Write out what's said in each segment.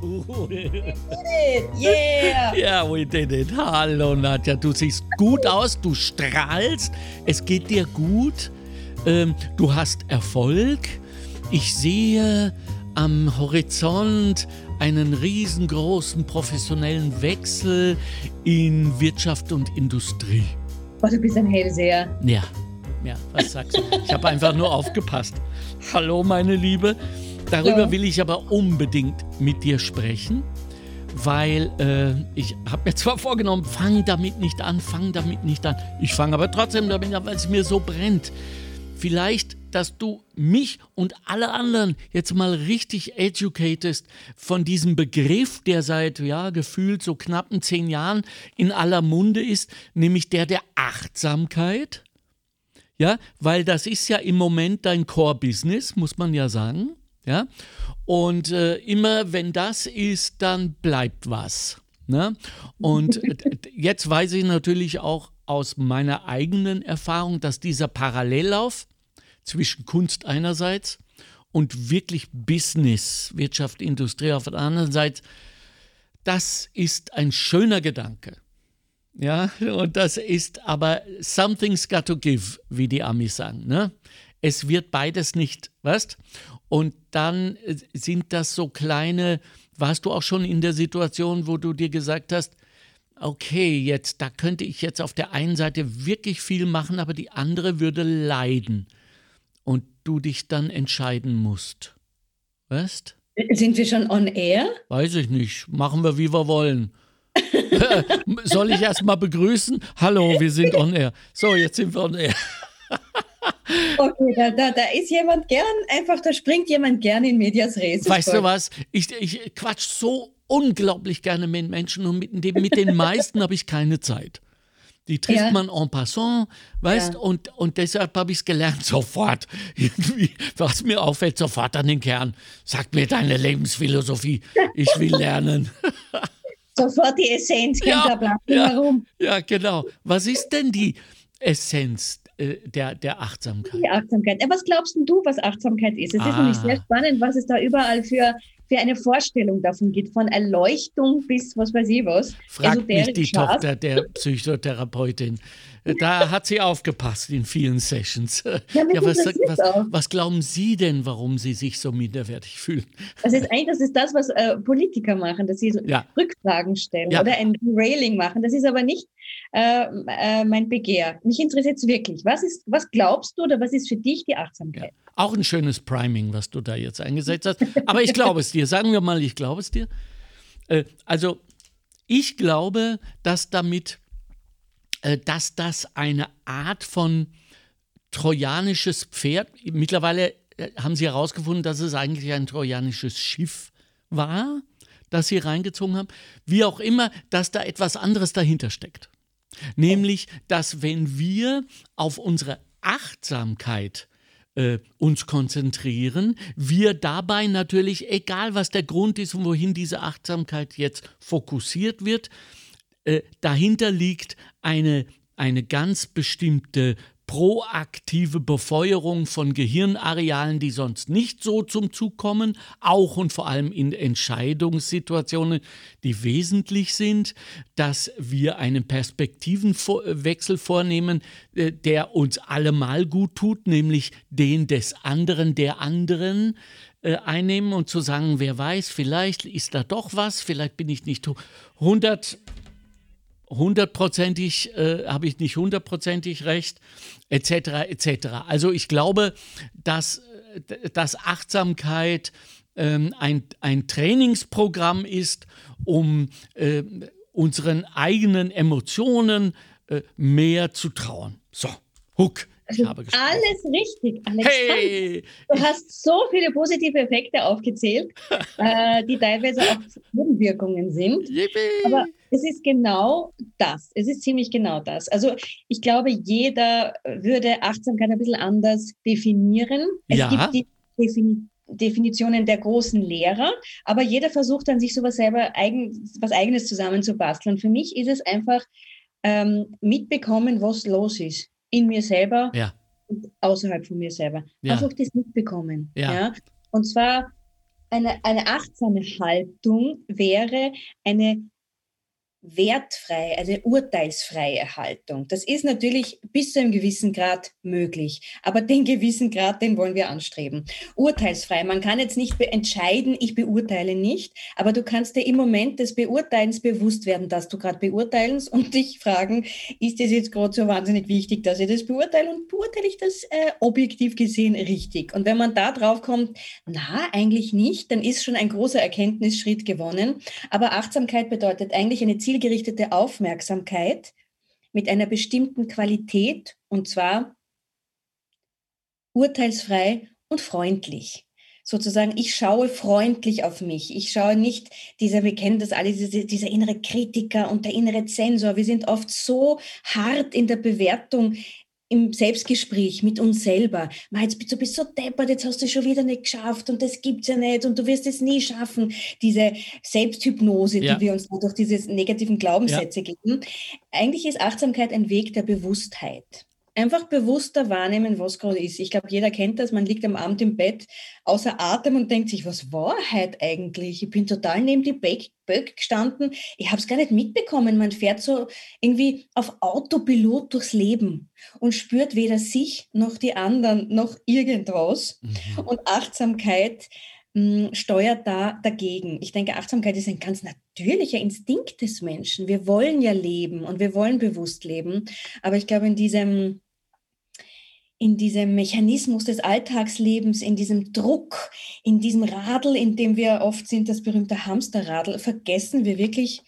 Cool. Yeah! Ja, we did it. Hallo Nadja, du siehst gut aus, du strahlst, es geht dir gut, ähm, du hast Erfolg. Ich sehe am Horizont einen riesengroßen professionellen Wechsel in Wirtschaft und Industrie. Oh, du bist ein Hellseher. Ja, ja, was sagst du? Ich habe einfach nur aufgepasst. Hallo, meine Liebe. Darüber Ja. will ich aber unbedingt mit dir sprechen, weil äh, ich habe mir zwar vorgenommen, fang damit nicht an, fang damit nicht an. Ich fange aber trotzdem damit an, weil es mir so brennt. Vielleicht, dass du mich und alle anderen jetzt mal richtig educatest von diesem Begriff, der seit, ja, gefühlt so knappen zehn Jahren in aller Munde ist, nämlich der der Achtsamkeit. Ja, weil das ist ja im Moment dein Core-Business, muss man ja sagen. Ja, und äh, immer wenn das ist, dann bleibt was. Ne? Und jetzt weiß ich natürlich auch aus meiner eigenen Erfahrung, dass dieser Parallellauf zwischen Kunst einerseits und wirklich Business, Wirtschaft, Industrie auf der anderen Seite, das ist ein schöner Gedanke. Ja, und das ist aber something's got to give, wie die Amis sagen. Ne? Es wird beides nicht, weißt? Und dann äh, sind das so kleine, warst du auch schon in der Situation, wo du dir gesagt hast, okay, jetzt, da könnte ich jetzt auf der einen Seite wirklich viel machen, aber die andere würde leiden. Und du dich dann entscheiden musst. Weißt? Sind wir schon on air? Weiß ich nicht. Machen wir, wie wir wollen. Soll ich erst mal begrüßen? Hallo, wir sind on air. So, jetzt sind wir on air. Okay, da, da, da ist jemand gern, einfach, da springt jemand gern in Medias Res. Weißt du was? Ich, ich quatsch so unglaublich gerne mit Menschen und mit, dem, mit den meisten habe ich keine Zeit. Die trifft Ja. man en passant, weißt Ja. und, und deshalb habe ich es gelernt, sofort. Irgendwie, was mir auffällt, sofort an den Kern. Sag mir deine Lebensphilosophie. Ich will lernen. Sofort die Essenz, Ja, ja, herum. Ja, genau. Was ist denn die Essenz äh, der, der Achtsamkeit? Die Achtsamkeit. Was glaubst denn du, was Achtsamkeit ist? Es ist nämlich Ah. sehr spannend, was es da überall für, für eine Vorstellung davon gibt. Von Erleuchtung bis was weiß ich was. Fragt mich die scharf. Tochter der Psychotherapeutin. Da hat sie aufgepasst in vielen Sessions. Ja, mich was, was, was glauben Sie denn, warum Sie sich so minderwertig fühlen? Das ist eigentlich das, ist das was äh, Politiker machen, dass sie so Ja. Rückfragen stellen Ja. oder ein Railing machen. Das ist aber nicht äh, äh, mein Begehr. Mich interessiert es wirklich. Was, ist, was glaubst du oder was ist für dich die Achtsamkeit? Auch ein schönes Priming, was du da jetzt eingesetzt hast. Aber ich glaube es dir. Sagen wir mal, ich glaube es dir. Äh, also, ich glaube, dass damit, äh, dass das eine Art von trojanisches Pferd, mittlerweile haben sie herausgefunden, dass es eigentlich ein trojanisches Schiff war, das sie reingezogen haben. Wie auch immer, dass da etwas anderes dahinter steckt. Nämlich, dass wenn wir auf unsere Achtsamkeit äh, uns konzentrieren, wir dabei natürlich, egal was der Grund ist und wohin diese Achtsamkeit jetzt fokussiert wird, äh, dahinter liegt eine, eine ganz bestimmte proaktive Befeuerung von Gehirnarealen, die sonst nicht so zum Zug kommen, auch und vor allem in Entscheidungssituationen, die wesentlich sind, dass wir einen Perspektivenwechsel vornehmen, äh, der uns allemal gut tut, nämlich den des anderen, der anderen äh, einnehmen und zu sagen, wer weiß, vielleicht ist da doch was, vielleicht bin ich nicht 100 hundertprozentig, äh, habe ich nicht hundertprozentig recht, etc., etc. Also ich glaube, dass, äh, dass Achtsamkeit ähm, ein, ein Trainingsprogramm ist, um äh, unseren eigenen Emotionen äh, mehr zu trauen. So, Huck, ich habe gesprochen. Alles richtig, Alexander. Hey! Du hast so viele positive Effekte aufgezählt, äh, die teilweise auch Nebenwirkungen sind. Yippie! Aber es ist genau das. Es ist ziemlich genau das. Also ich glaube, jeder würde Achtsamkeit ein bisschen anders definieren. Es Ja. gibt die Defini Definitionen der großen Lehrer, aber jeder versucht dann, sich sowas selber eigen, was Eigenes zusammenzubasteln. Für mich ist es einfach ähm, mitbekommen, was los ist. In mir selber Ja, und außerhalb von mir selber. Ja. Einfach das mitbekommen. Ja. Ja. Und zwar eine, eine achtsame Haltung wäre eine wertfreie, also urteilsfreie Haltung. Das ist natürlich bis zu einem gewissen Grad möglich, aber den gewissen Grad, den wollen wir anstreben. Urteilsfrei, man kann jetzt nicht entscheiden, ich beurteile nicht, aber du kannst dir im Moment des Beurteilens bewusst werden, dass du gerade beurteilst und dich fragen, ist das jetzt gerade so wahnsinnig wichtig, dass ich das beurteile und beurteile ich das äh, objektiv gesehen richtig? Und wenn man da drauf kommt, na, eigentlich nicht, dann ist schon ein großer Erkenntnisschritt gewonnen. Aber Achtsamkeit bedeutet eigentlich eine zielgerichtete Aufmerksamkeit mit einer bestimmten Qualität und zwar urteilsfrei und freundlich. Sozusagen, ich schaue freundlich auf mich. Ich schaue nicht dieser, wir kennen das alle, dieser, dieser innere Kritiker und der innere Zensor. Wir sind oft so hart in der Bewertung im Selbstgespräch mit uns selber, jetzt bist du bist so deppert, jetzt hast du schon wieder nicht geschafft und das gibt's ja nicht und du wirst es nie schaffen. Diese Selbsthypnose, ja. die wir uns durch diese negativen Glaubenssätze ja. geben. Eigentlich ist Achtsamkeit ein Weg der Bewusstheit einfach bewusster wahrnehmen, was gerade ist. Ich glaube, jeder kennt das. Man liegt am Abend im Bett außer Atem und denkt sich, was war heute eigentlich? Ich bin total neben die Böck gestanden. Ich habe es gar nicht mitbekommen. Man fährt so irgendwie auf Autopilot durchs Leben und spürt weder sich noch die anderen noch irgendwas. Mhm. Und Achtsamkeit hm, steuert da dagegen. Ich denke, Achtsamkeit ist ein ganz natürlicher Instinkt des Menschen. Wir wollen ja leben und wir wollen bewusst leben. Aber ich glaube, in diesem in diesem Mechanismus des Alltagslebens, in diesem Druck, in diesem Radl, in dem wir oft sind, das berühmte Hamsterradl, vergessen wir wirklich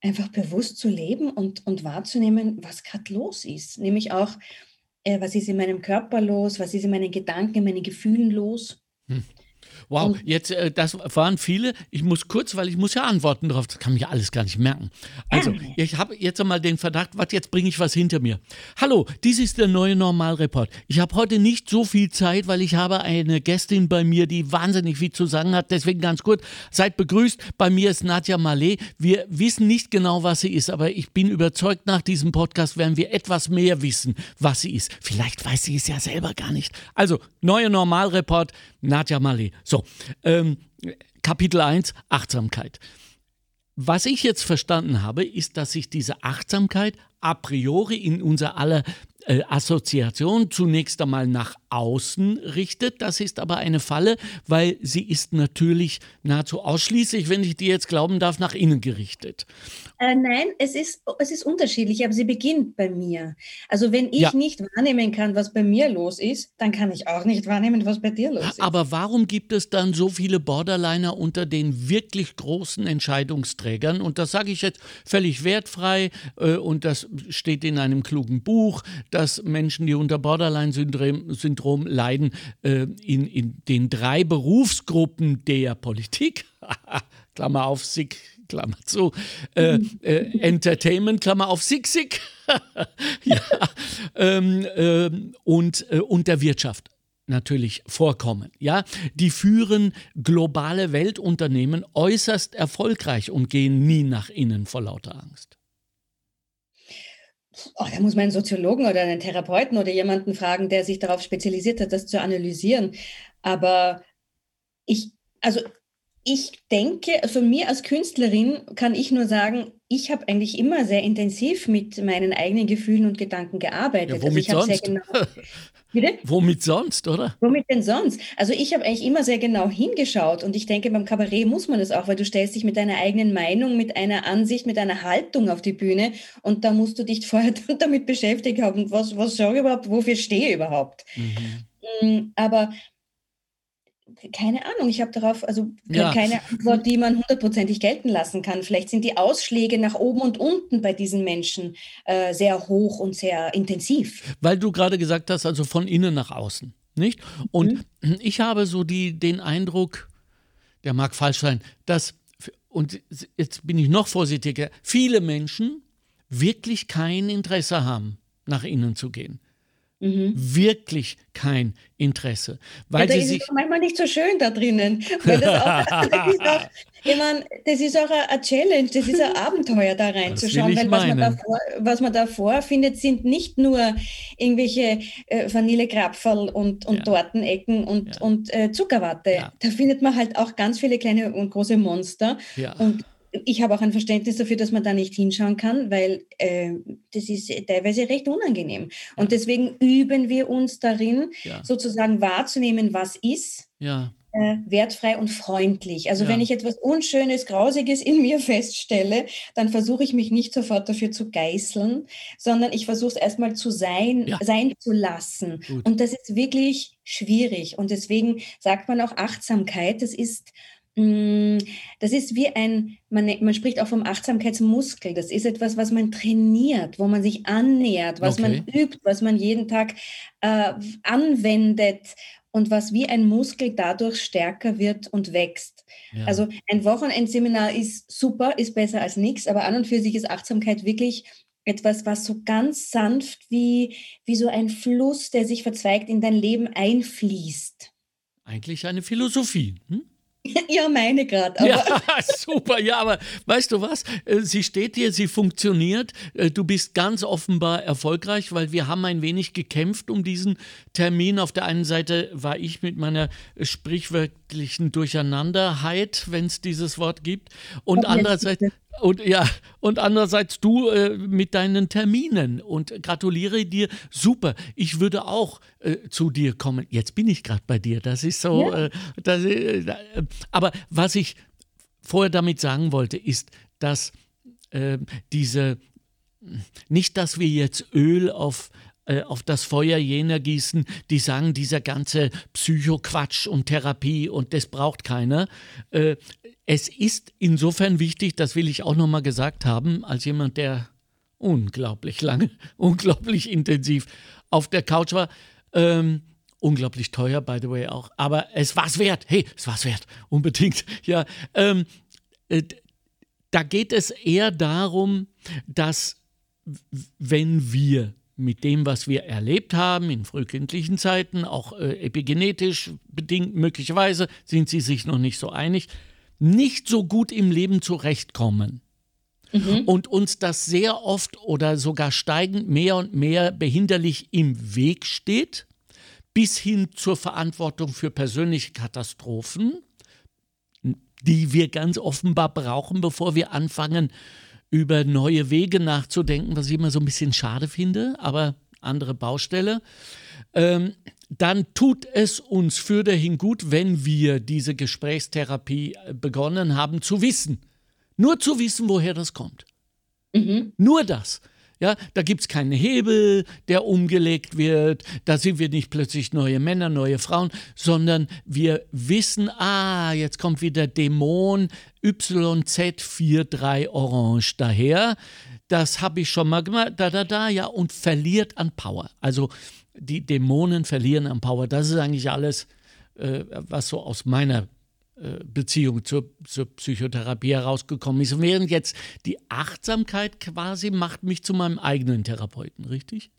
einfach bewusst zu leben und, und wahrzunehmen, was gerade los ist. Nämlich auch, äh, was ist in meinem Körper los, was ist in meinen Gedanken, in meinen Gefühlen los. Wow, jetzt, äh, das waren viele. Ich muss kurz, weil ich muss ja antworten darauf. Das kann mir alles gar nicht merken. Also, ich habe jetzt einmal den Verdacht, was jetzt bringe ich was hinter mir. Hallo, dies ist der neue Normalreport. Ich habe heute nicht so viel Zeit, weil ich habe eine Gästin bei mir, die wahnsinnig viel zu sagen hat. Deswegen ganz kurz, seid begrüßt. Bei mir ist Nadja Malé. Wir wissen nicht genau, was sie ist, aber ich bin überzeugt, nach diesem Podcast werden wir etwas mehr wissen, was sie ist. Vielleicht weiß sie es ja selber gar nicht. Also, neue Normalreport, Nadja Malé. So, ähm, Kapitel 1, Achtsamkeit. Was ich jetzt verstanden habe, ist, dass sich diese Achtsamkeit a priori in unser aller äh, Assoziation zunächst einmal nach außen richtet. Das ist aber eine Falle, weil sie ist natürlich nahezu ausschließlich, wenn ich dir jetzt glauben darf, nach innen gerichtet. Äh, nein, es ist, es ist unterschiedlich, aber sie beginnt bei mir. Also wenn ich ja. nicht wahrnehmen kann, was bei mir los ist, dann kann ich auch nicht wahrnehmen, was bei dir los ist. Aber warum gibt es dann so viele Borderliner unter den wirklich großen Entscheidungsträgern? Und das sage ich jetzt völlig wertfrei äh, und das steht in einem klugen Buch, dass Menschen, die unter Borderline-Syndrom leiden, äh, in, in den drei Berufsgruppen der Politik, Klammer auf, SIG, Klammer zu, äh, äh, Entertainment, Klammer auf, SIG, SIG, ja, ähm, äh, und, äh, und der Wirtschaft natürlich vorkommen. Ja, die führen globale Weltunternehmen äußerst erfolgreich und gehen nie nach innen vor lauter Angst. Oh, da muss man einen Soziologen oder einen Therapeuten oder jemanden fragen, der sich darauf spezialisiert hat, das zu analysieren. Aber ich, also ich denke, von also mir als Künstlerin kann ich nur sagen, ich habe eigentlich immer sehr intensiv mit meinen eigenen Gefühlen und Gedanken gearbeitet. Ja, womit also sonst? Genau, Bitte? Womit sonst, oder? Womit denn sonst? Also ich habe eigentlich immer sehr genau hingeschaut und ich denke, beim Kabarett muss man das auch, weil du stellst dich mit deiner eigenen Meinung, mit einer Ansicht, mit einer Haltung auf die Bühne und da musst du dich vorher damit beschäftigt haben, was, was sage ich überhaupt, wofür stehe ich überhaupt. Mhm. Mm, aber keine Ahnung, ich habe darauf, also ja. keine Antwort, die man hundertprozentig gelten lassen kann. Vielleicht sind die Ausschläge nach oben und unten bei diesen Menschen äh, sehr hoch und sehr intensiv. Weil du gerade gesagt hast, also von innen nach außen, nicht? Und mhm. ich habe so die, den Eindruck, der mag falsch sein, dass, und jetzt bin ich noch vorsichtiger, viele Menschen wirklich kein Interesse haben, nach innen zu gehen Mhm. Wirklich kein Interesse. Weil ja, da ist es manchmal nicht so schön da drinnen. Weil das, auch, das, ist auch, ich mein, das ist auch eine Challenge, das ist ein Abenteuer da reinzuschauen. Weil was man, davor, was man davor findet, sind nicht nur irgendwelche äh, Vanillekrapferl und, und ja. Tortenecken und, ja. und äh, Zuckerwatte. Da findet man halt auch ganz viele kleine und große Monster. Und ich habe auch ein Verständnis dafür, dass man da nicht hinschauen kann, weil äh, das ist teilweise recht unangenehm. Und deswegen üben wir uns darin, ja. sozusagen wahrzunehmen, was ist. Ja. Äh, wertfrei und freundlich. Also ja. wenn ich etwas Unschönes, Grausiges in mir feststelle, dann versuche ich mich nicht sofort dafür zu geißeln, sondern ich versuche es erstmal zu sein, ja. sein zu lassen. Gut. Und das ist wirklich schwierig. Und deswegen sagt man auch Achtsamkeit, das ist das ist wie ein, man, man spricht auch vom Achtsamkeitsmuskel. Das ist etwas, was man trainiert, wo man sich annähert, was okay. man übt, was man jeden Tag äh, anwendet und was wie ein Muskel dadurch stärker wird und wächst. Ja. Also ein Wochenendseminar ist super, ist besser als nichts, aber an und für sich ist Achtsamkeit wirklich etwas, was so ganz sanft wie, wie so ein Fluss, der sich verzweigt, in dein Leben einfließt. Eigentlich eine Philosophie. Hm? Ja, meine gerade. Ja, super. Ja, aber weißt du was? Äh, sie steht hier, sie funktioniert. Äh, du bist ganz offenbar erfolgreich, weil wir haben ein wenig gekämpft um diesen Termin. Auf der einen Seite war ich mit meiner sprichwörtlichen Durcheinanderheit, wenn es dieses Wort gibt, und andererseits und ja, und andererseits du äh, mit deinen Terminen und gratuliere dir. Super. Ich würde auch äh, zu dir kommen. Jetzt bin ich gerade bei dir. Das ist so. Ja. Äh, das, äh, aber was ich vorher damit sagen wollte, ist, dass äh, diese nicht, dass wir jetzt Öl auf äh, auf das Feuer jener gießen, die sagen, dieser ganze Psychoquatsch und Therapie und das braucht keiner. Es ist insofern wichtig, das will ich auch nochmal gesagt haben, als jemand, der unglaublich lange, unglaublich intensiv auf der Couch war. Ähm, unglaublich teuer, by the way auch. Aber es war es wert. Hey, es war es wert. Unbedingt. Ja. Ähm, äh, da geht es eher darum, dass wenn wir mit dem, was wir erlebt haben in frühkindlichen Zeiten, auch äh, epigenetisch bedingt möglicherweise, sind sie sich noch nicht so einig, nicht so gut im Leben zurechtkommen. Mhm. Und uns das sehr oft oder sogar steigend mehr und mehr behinderlich im Weg steht, bis hin zur Verantwortung für persönliche Katastrophen, die wir ganz offenbar brauchen, bevor wir anfangen, über neue Wege nachzudenken, was ich immer so ein bisschen schade finde, aber andere Baustelle. Ähm, dann tut es uns für dahin gut, wenn wir diese Gesprächstherapie äh, begonnen haben, zu wissen. Nur zu wissen, woher das kommt. Mhm. Nur das. Ja, da gibt es keinen Hebel, der umgelegt wird. Da sind wir nicht plötzlich neue Männer, neue Frauen, sondern wir wissen, ah, jetzt kommt wieder Dämon YZ43 Orange daher. Das habe ich schon mal gemacht, da, da, da, ja, und verliert an Power. Also die Dämonen verlieren an Power. Das ist eigentlich alles, äh, was so aus meiner äh, Beziehung zur, zur, Psychotherapie herausgekommen ist. Während jetzt die Achtsamkeit quasi macht mich zu meinem eigenen Therapeuten, richtig?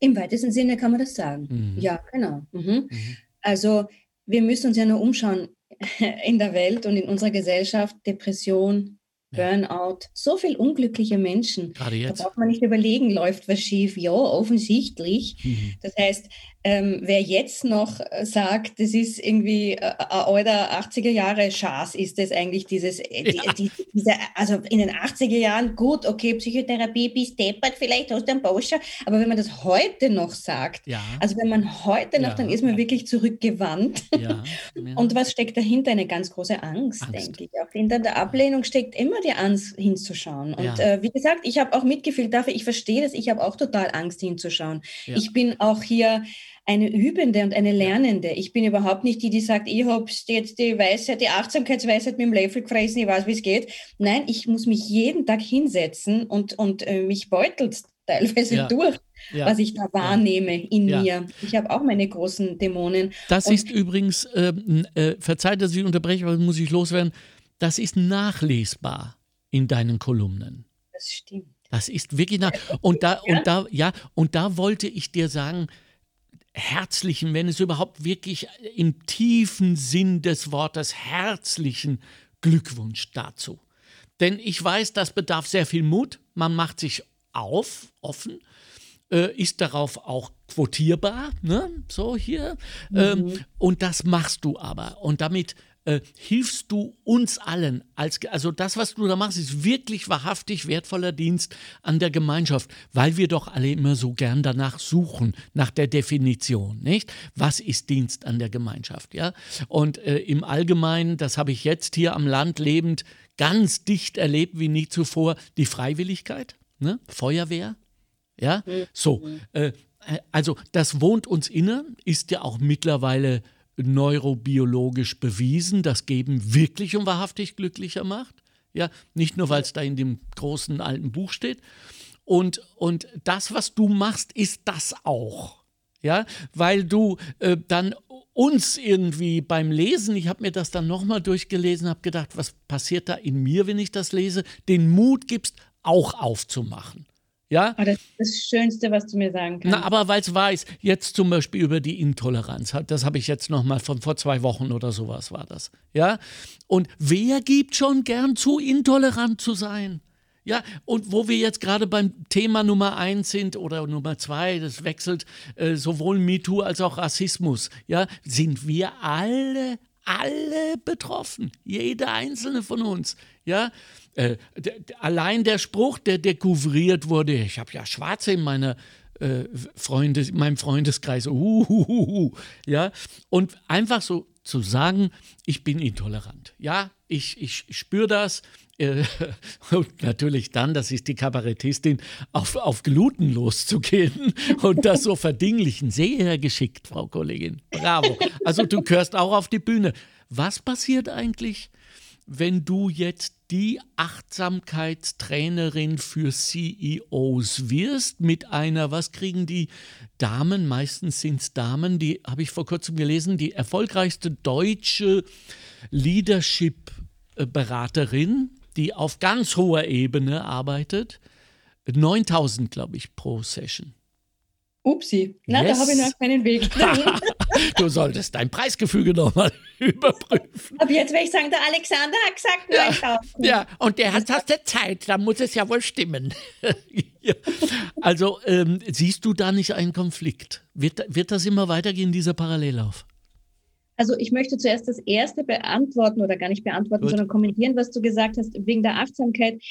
Im weitesten Sinne kann man das sagen. Mhm. Ja, genau. Mhm. Mhm. Also wir müssen uns ja nur umschauen in der Welt und in unserer Gesellschaft. Depression, Burnout, so viele unglückliche Menschen. Gerade jetzt. Da braucht man nicht überlegen, läuft was schief? Ja, offensichtlich. Mhm. Das heißt, ähm, wer jetzt noch äh, sagt, das ist irgendwie äh, alter 80er Jahre Schaß, ist das eigentlich dieses, äh, ja. die, die, diese, also in den 80er Jahren, gut, okay, Psychotherapie, bis deppert, vielleicht aus dem Boscher, aber wenn man das heute noch sagt, ja. also wenn man heute noch, ja. dann ist man wirklich zurückgewandt. Und was steckt dahinter? Eine ganz große Angst, Angst. denke ich. Auch hinter der Ablehnung steckt immer die Angst hinzuschauen. Und äh, wie gesagt, ich habe auch mitgefühlt dafür, ich verstehe das, ich habe auch total Angst hinzuschauen. Ich bin auch hier eine Übende und eine Lernende. Ich bin überhaupt nicht die, die sagt, ich habe jetzt die Weisheit, die Achtsamkeitsweisheit mit dem Löffel gefressen, ich weiß, wie es geht. Nein, ich muss mich jeden Tag hinsetzen und, und äh, mich beutelt teilweise ja. durch, ja. was ich da wahrnehme ja. in mir. Ich habe auch meine großen Dämonen. Das und ist übrigens, ähm, äh, verzeiht, dass ich unterbreche, aber muss ich loswerden, das ist nachlesbar in deinen Kolumnen. Das stimmt. Das ist wirklich nah. Und da, und da, ja, und da wollte ich dir sagen, herzlichen, wenn es überhaupt wirklich im tiefen Sinn des Wortes herzlichen Glückwunsch dazu. Denn ich weiß, das bedarf sehr viel Mut. Man macht sich auf, offen, äh, ist darauf auch quotierbar, ne? so hier. Ähm, mhm. Ähm, und das machst du aber. Und damit äh, hilfst du uns allen. Als, also das, was du da machst, ist wirklich wahrhaftig wertvoller Dienst an der Gemeinschaft, weil wir doch alle immer so gern danach suchen, nach der Definition, nicht? Was ist Dienst an der Gemeinschaft, ja? Und äh, im Allgemeinen, das habe ich jetzt hier am Land lebend ganz dicht erlebt wie nie zuvor, die Freiwilligkeit, ne? Feuerwehr, ja? So, äh, äh, also das wohnt uns inne, ist ja auch mittlerweile neurobiologisch bewiesen, das Geben wirklich und wahrhaftig glücklicher macht. Ja, nicht nur, weil es da in dem großen alten Buch steht. Und, und das, was du machst, ist das auch. Ja, weil du äh, dann uns irgendwie beim Lesen, ich habe mir das dann nochmal durchgelesen, habe gedacht, was passiert da in mir, wenn ich das lese, den Mut gibst, auch aufzumachen. Ja? Oh, das ist das Schönste, was du mir sagen kannst. Na, aber weil es weiß, jetzt zum Beispiel über die Intoleranz, das habe ich jetzt noch mal von vor zwei Wochen oder sowas war das. Ja? Und wer gibt schon gern zu, intolerant zu sein? Ja, und wo wir jetzt gerade beim Thema Nummer eins sind oder Nummer zwei, das wechselt äh, sowohl MeToo als auch Rassismus, ja, sind wir alle, alle betroffen. Jeder einzelne von uns. Ja, äh, allein der Spruch, der dekouvriert wurde, ich habe ja Schwarze in meiner äh, Freundes, in meinem Freundeskreis, uh, ja, und einfach so zu sagen, ich bin intolerant. Ja, ich, ich spüre das. Äh, und natürlich dann, das ist die Kabarettistin, auf, auf Gluten loszugehen und das so verdinglichen. Sehr geschickt, Frau Kollegin. Bravo. Also du gehörst auch auf die Bühne. Was passiert eigentlich, wenn du jetzt die Achtsamkeitstrainerin für CEOs wirst mit einer, was kriegen die Damen, meistens sind es Damen, die habe ich vor kurzem gelesen, die erfolgreichste deutsche Leadership-Beraterin, die auf ganz hoher Ebene arbeitet, 9000, glaube ich, pro Session. Upsi, na, yes. da habe ich noch keinen Weg. du solltest dein Preisgefüge nochmal überprüfen. Aber jetzt werde ich sagen, der Alexander hat gesagt, ja, ja, und der hat hast der Zeit, da muss es ja wohl stimmen. ja. Also ähm, siehst du da nicht einen Konflikt? Wird, wird das immer weitergehen, dieser Parallellauf? Also ich möchte zuerst das erste beantworten oder gar nicht beantworten, Gut. sondern kommentieren, was du gesagt hast wegen der Achtsamkeit.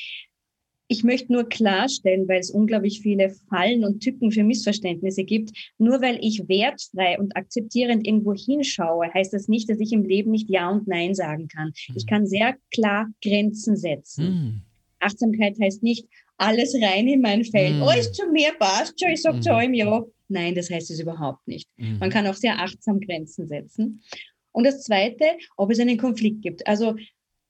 Ich möchte nur klarstellen, weil es unglaublich viele Fallen und Tücken für Missverständnisse gibt. Nur weil ich wertfrei und akzeptierend irgendwo hinschaue, heißt das nicht, dass ich im Leben nicht Ja und Nein sagen kann. Ich kann sehr klar Grenzen setzen. Mhm. Achtsamkeit heißt nicht, alles rein in mein Feld. Mhm. Oh, ist zu mir, passt schon, ich sag mhm. zu allem Ja. Nein, das heißt es überhaupt nicht. Mhm. Man kann auch sehr achtsam Grenzen setzen. Und das Zweite, ob es einen Konflikt gibt. Also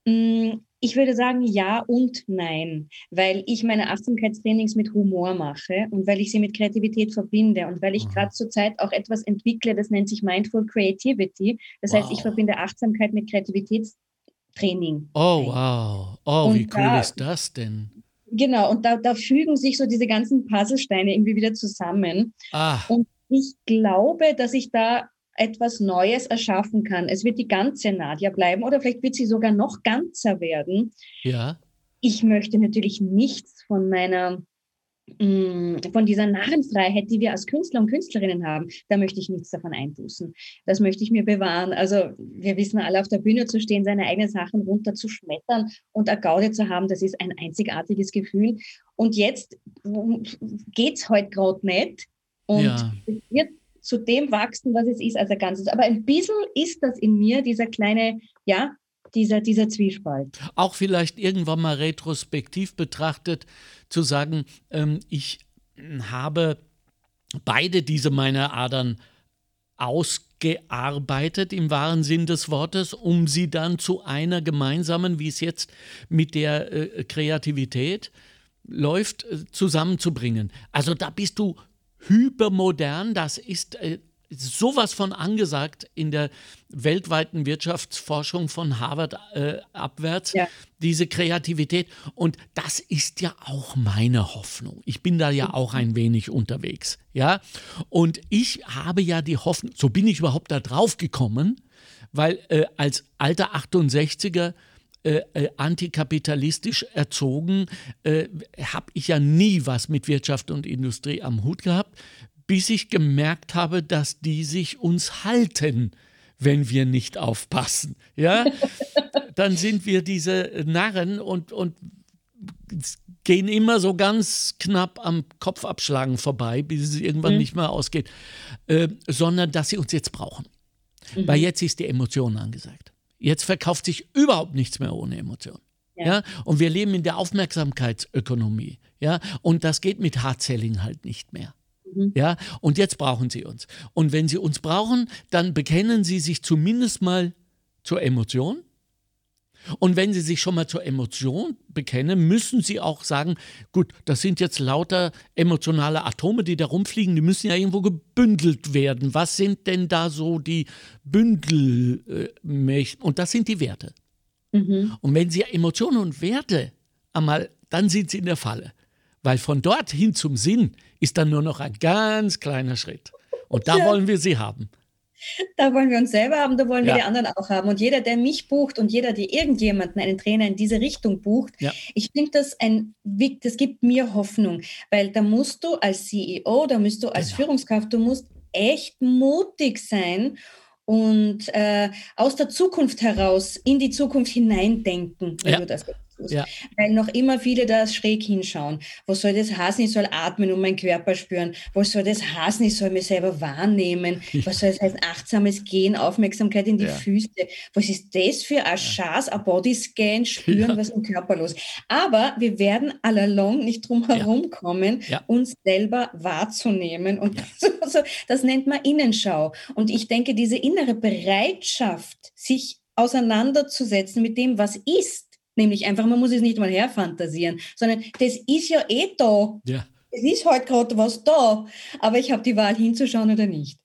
mh, mm, ich würde sagen ja und nein, weil ich meine Achtsamkeitstrainings mit Humor mache und weil ich sie mit Kreativität verbinde und weil ich mhm. gerade zurzeit auch etwas entwickle, das nennt sich Mindful Creativity. Das wow. heißt, ich verbinde Achtsamkeit mit Kreativitätstraining. Oh, wow. Oh, und wie cool da, ist das denn? Genau, und da, da fügen sich so diese ganzen Puzzlesteine irgendwie wieder zusammen. Ah. Und ich glaube, dass ich da etwas Neues erschaffen kann. Es wird die ganze Nadja bleiben oder vielleicht wird sie sogar noch ganzer werden. Ja. Ich möchte natürlich nichts von meiner mm, von dieser Narrenfreiheit, die wir als Künstler und Künstlerinnen haben, da möchte ich nichts davon einbußen. Das möchte ich mir bewahren. Also wir wissen alle, auf der Bühne zu stehen, seine eigenen Sachen runterzuschmettern und eine Gaude zu haben, das ist ein einzigartiges Gefühl. Und jetzt geht es heute gerade nicht. Und ja. wird zu dem wachsen, was es ist als ein Ganzes. Aber ein bisschen ist das in mir, dieser kleine, ja, dieser, dieser Zwiespalt. Auch vielleicht irgendwann mal retrospektiv betrachtet, zu sagen, ähm, ich habe beide diese meine Adern ausgearbeitet im wahren Sinn des Wortes, um sie dann zu einer gemeinsamen, wie es jetzt mit der äh, Kreativität läuft, äh, zusammenzubringen. Also da bist du hypermodern, das ist äh, sowas von angesagt in der weltweiten Wirtschaftsforschung von Harvard äh, abwärts, ja. diese Kreativität. Und das ist ja auch meine Hoffnung. Ich bin da ja auch ein wenig unterwegs. Ja, und ich habe ja die Hoffnung, so bin ich überhaupt da drauf gekommen, weil äh, als alter 68er äh, äh, antikapitalistisch erzogen, äh, habe ich ja nie was mit Wirtschaft und Industrie am Hut gehabt, bis ich gemerkt habe, dass die sich uns halten, wenn wir nicht aufpassen. Ja, dann sind wir diese Narren und, und gehen immer so ganz knapp am Kopfabschlagen vorbei, bis es irgendwann mhm. nicht mehr ausgeht, äh, sondern dass sie uns jetzt brauchen. Mhm. Weil jetzt ist die Emotion angesagt. Jetzt verkauft sich überhaupt nichts mehr ohne Emotion. Ja. ja. Und wir leben in der Aufmerksamkeitsökonomie. Ja. Und das geht mit Hard-Selling halt nicht mehr. Mhm. Ja. Und jetzt brauchen sie uns. Und wenn sie uns brauchen, dann bekennen sie sich zumindest mal zur Emotion. Und wenn Sie sich schon mal zur Emotion bekennen, müssen Sie auch sagen, gut, das sind jetzt lauter emotionale Atome, die da rumfliegen, die müssen ja irgendwo gebündelt werden. Was sind denn da so die Bündel? und das sind die Werte. Mhm. Und wenn Sie Emotionen und Werte einmal, dann sind Sie in der Falle. Weil von dort hin zum Sinn ist dann nur noch ein ganz kleiner Schritt. Und da ja. wollen wir Sie haben. Da wollen wir uns selber haben, da wollen wir die anderen auch haben. Und jeder, der mich bucht und jeder, der irgendjemanden, einen Trainer in diese Richtung bucht, ja. ich finde das ein, das gibt mir Hoffnung, weil da musst du als CEO, da musst du als genau. Führungskraft, du musst echt mutig sein und äh, aus der Zukunft heraus in die Zukunft hineindenken, wenn ja. du das Fuß. Ja. Weil noch immer viele da schräg hinschauen. Was soll das heißen? Ich soll atmen und meinen Körper spüren. Was soll das heißen? Ich soll mich selber wahrnehmen. Was soll das heißen? Achtsames Gehen, Aufmerksamkeit in die ja. Füße. Was ist das für ein Schatz? Ein Bodyscan, spüren, was im Körper los. Aber wir werden allalong nicht drum herum kommen, uns selber wahrzunehmen. Und so, das nennt man Innenschau. Und ich denke, diese innere Bereitschaft, sich auseinanderzusetzen mit dem, was ist, Nämlich einfach, man muss es nicht mal herfantasieren, sondern das ist ja eh da. Ja. Es ist halt gerade was da, aber ich habe die Wahl hinzuschauen oder nicht.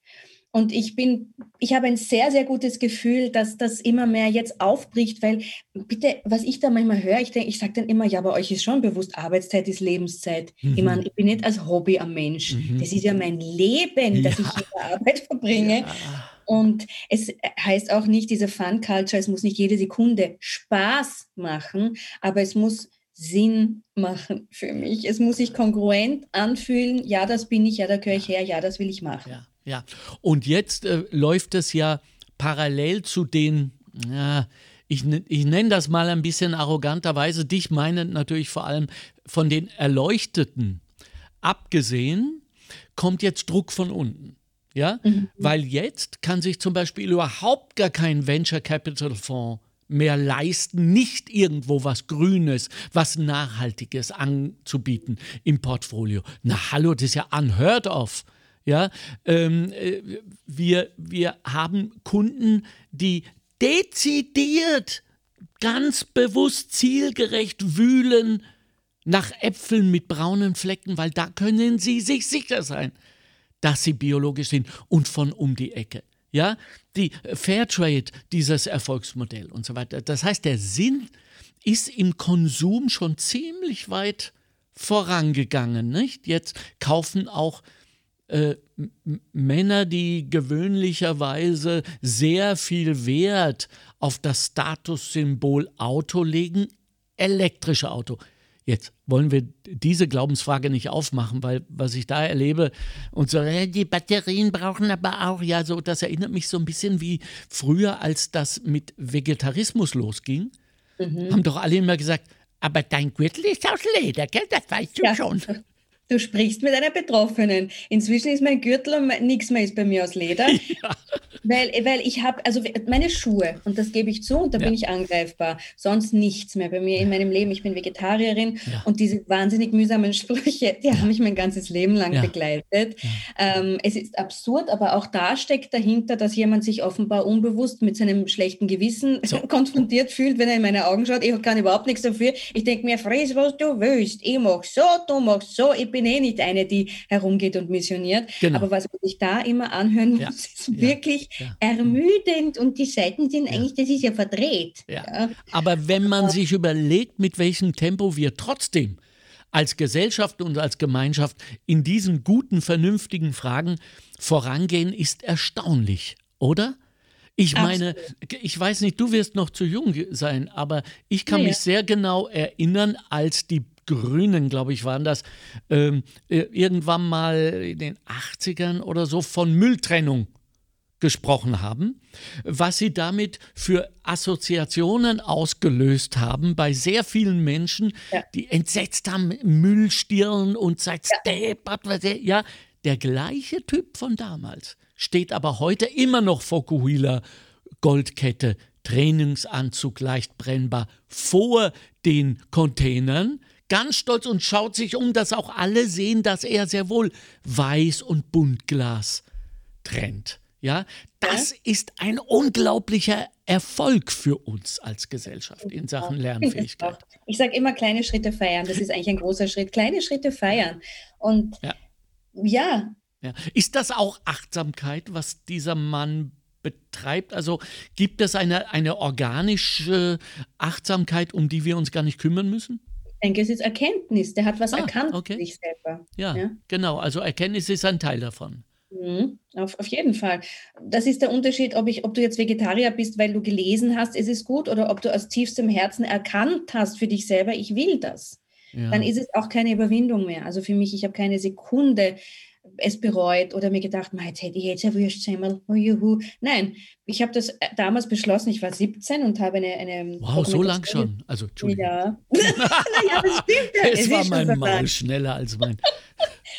Und ich bin, ich habe ein sehr, sehr gutes Gefühl, dass das immer mehr jetzt aufbricht, weil bitte, was ich da manchmal höre, ich denke, ich sage dann immer, ja, bei euch ist schon bewusst, Arbeitszeit ist Lebenszeit. Mhm. Ich meine, ich bin nicht als Hobby am Mensch. Mhm. Das ist ja mein Leben, das ich in der Arbeit verbringe. Ja. Und es heißt auch nicht, diese Fun Culture, es muss nicht jede Sekunde Spaß machen, aber es muss Sinn machen für mich. Es muss sich kongruent anfühlen, ja, das bin ich, ja, da gehöre ich her, ja, das will ich machen. Ja, ja. Und jetzt äh, läuft es ja parallel zu den, ja, ich, ich nenne das mal ein bisschen arroganterweise, dich meinend natürlich vor allem von den Erleuchteten abgesehen, kommt jetzt Druck von unten. Ja, mhm. weil jetzt kann sich zum Beispiel überhaupt gar kein Venture Capital Fonds mehr leisten, nicht irgendwo was Grünes, was Nachhaltiges anzubieten im Portfolio. Na hallo, das ist ja unheard of. Ja, ähm, äh, wir, wir haben Kunden, die dezidiert, ganz bewusst, zielgerecht wühlen nach Äpfeln mit braunen Flecken, weil da können sie sich sicher sein dass sie biologisch sind und von um die Ecke. Ja, die Fairtrade, dieses Erfolgsmodell und so weiter. Das heißt, der Sinn ist im Konsum schon ziemlich weit vorangegangen. Nicht? Jetzt kaufen auch äh, Männer, die gewöhnlicherweise sehr viel Wert auf das Statussymbol Auto legen, elektrische Auto. Jetzt wollen wir diese Glaubensfrage nicht aufmachen, weil was ich da erlebe und so, äh, die Batterien brauchen aber auch, ja, so, das erinnert mich so ein bisschen wie früher, als das mit Vegetarismus losging, mhm. haben doch alle immer gesagt, aber dein Gürtel ist aus Leder, gell? Das weißt du ja. schon. Du sprichst mit einer Betroffenen. Inzwischen ist mein Gürtel und nichts mehr ist bei mir aus Leder. Ja. Weil, weil ich habe, also meine Schuhe, und das gebe ich zu, und da ja. bin ich angreifbar. Sonst nichts mehr bei mir in meinem Leben. Ich bin Vegetarierin ja. und diese wahnsinnig mühsamen Sprüche, die haben mich mein ganzes Leben lang begleitet. Ähm, es ist absurd, aber auch da steckt dahinter, dass jemand sich offenbar unbewusst mit seinem schlechten Gewissen so. konfrontiert fühlt, wenn er in meine Augen schaut. Ich kann überhaupt nichts dafür. Ich denke mir, friss, was du willst. Ich mach so, du machst so. Ich bin eh nicht eine, die herumgeht und missioniert. Genau. Aber was ich da immer anhören muss, ist wirklich ja. ermüdend und die Seiten sind eigentlich, das ist ja verdreht. Ja. Aber wenn man sich überlegt, mit welchem Tempo wir trotzdem als Gesellschaft und als Gemeinschaft in diesen guten, vernünftigen Fragen vorangehen, ist erstaunlich, oder? Ich meine, Absolut. ich weiß nicht, du wirst noch zu jung sein, aber ich kann ja, mich sehr genau erinnern, als die Grünen, glaube ich, waren das, ähm, äh, irgendwann mal in den 80ern oder so von Mülltrennung gesprochen haben, was sie damit für Assoziationen ausgelöst haben bei sehr vielen Menschen, ja. die entsetzt haben, Müllstirn und seit ja. ja, der gleiche Typ von damals steht aber heute immer noch vor Kuhila Goldkette, Trainingsanzug leicht brennbar vor den Containern, ganz stolz und schaut sich um, dass auch alle sehen, dass er sehr wohl Weiß- und Buntglas trennt. Ja, das ist ein unglaublicher Erfolg für uns als Gesellschaft in Sachen Lernfähigkeit. Ich sage immer kleine Schritte feiern. Das ist eigentlich ein großer Schritt. Kleine Schritte feiern. Und ja. ja. ja. Ist das auch Achtsamkeit, was dieser Mann betreibt? Also gibt es eine, eine organische Achtsamkeit, um die wir uns gar nicht kümmern müssen? Ich denke, es ist Erkenntnis. Der hat was ah, erkannt okay. sich selber. Ja, ja, genau. Also Erkenntnis ist ein Teil davon. Mhm, auf, auf jeden Fall. Das ist der Unterschied, ob, ich, ob du jetzt Vegetarier bist, weil du gelesen hast, es ist gut, oder ob du aus tiefstem Herzen erkannt hast für dich selber, ich will das. Ja. Dann ist es auch keine Überwindung mehr. Also für mich, ich habe keine Sekunde es bereut oder mir gedacht, jetzt hätte ich jetzt ein Würstsemmel, oh juhu. Nein, ich habe das äh, damals beschlossen, ich war 17 und habe eine... eine wow, so lang schon? Also, Entschuldigung. Ja. naja, das stimmt ja. Es, es war mein Maul schneller als mein...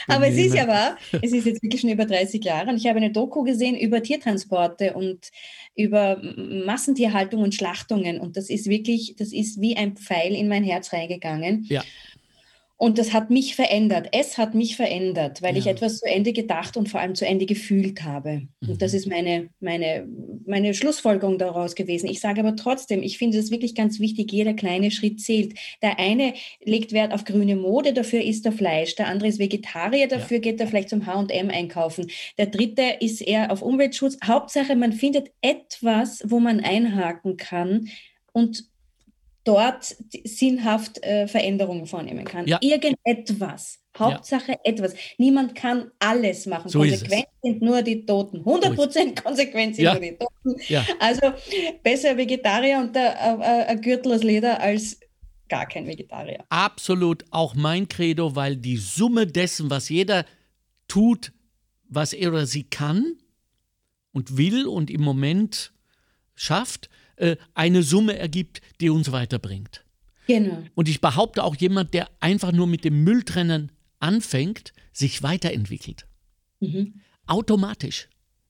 Aber es ist ja wahr, es ist jetzt wirklich schon über 30 Jahre und ich habe eine Doku gesehen über Tiertransporte und über Massentierhaltung und Schlachtungen und das ist wirklich, das ist wie ein Pfeil in mein Herz reingegangen. Ja. Und das hat mich verändert. Es hat mich verändert, weil ja. ich etwas zu Ende gedacht und vor allem zu Ende gefühlt habe. Mhm. Und das ist meine, meine, meine Schlussfolgerung daraus gewesen. Ich sage aber trotzdem, ich finde es wirklich ganz wichtig, jeder kleine Schritt zählt. Der eine legt Wert auf grüne Mode, dafür isst er Fleisch. Der andere ist Vegetarier, dafür ja. geht er vielleicht zum H&M einkaufen. Der dritte ist eher auf Umweltschutz. Hauptsache, man findet etwas, wo man einhaken kann und dort sinnhaft äh, Veränderungen vornehmen kann. Ja. Irgendetwas. Hauptsache ja. etwas. Niemand kann alles machen. So konsequent sind nur die Toten. 100% so konsequent sind ja. nur die Toten. Also besser Vegetarier und äh, äh, ein Gürtel aus Leder als gar kein Vegetarier. Absolut auch mein Credo, weil die Summe dessen, was jeder tut, was er oder sie kann und will und im Moment schafft, äh, eine Summe ergibt, die uns weiterbringt. Genau. Und ich behaupte auch jemand, der einfach nur mit dem Mülltrennen anfängt, sich weiterentwickelt. Mhm. Automatisch.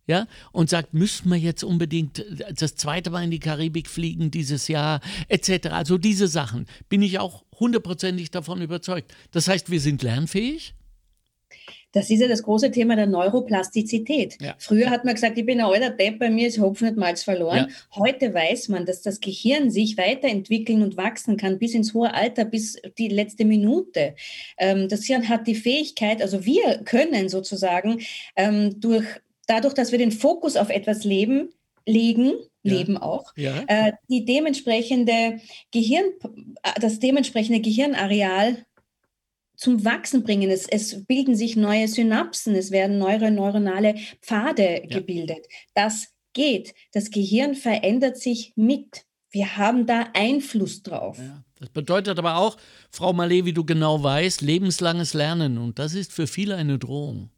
Ja, und sagt, müssen wir jetzt unbedingt das zweite Mal in die Karibik fliegen dieses Jahr, etc. Also diese Sachen bin ich auch hundertprozentig davon überzeugt. Das heißt, wir sind lernfähig, das ist ja das große Thema der Neuroplastizität. Ja. Früher hat man gesagt, ich bin ein alter Depp, bei mir ist Hopfen und Malz verloren. Ja. Heute weiß man, dass das Gehirn sich weiterentwickeln und wachsen kann bis ins hohe Alter, bis die letzte Minute. Ähm, das Hirn hat die Fähigkeit, also wir können sozusagen ähm, durch, dadurch, dass wir den Fokus auf etwas leben, legen, ja. leben auch, ja. äh, die dementsprechende Gehirn, das dementsprechende Gehirnareal zum Wachsen bringen. Es, es bilden sich neue Synapsen, es werden neue neuronale Pfade ja. gebildet. Das geht. Das Gehirn verändert sich mit. Wir haben da Einfluss drauf. Ja. Das bedeutet aber auch, Frau Malé, wie du genau weißt, lebenslanges Lernen. Und das ist für viele eine Drohung.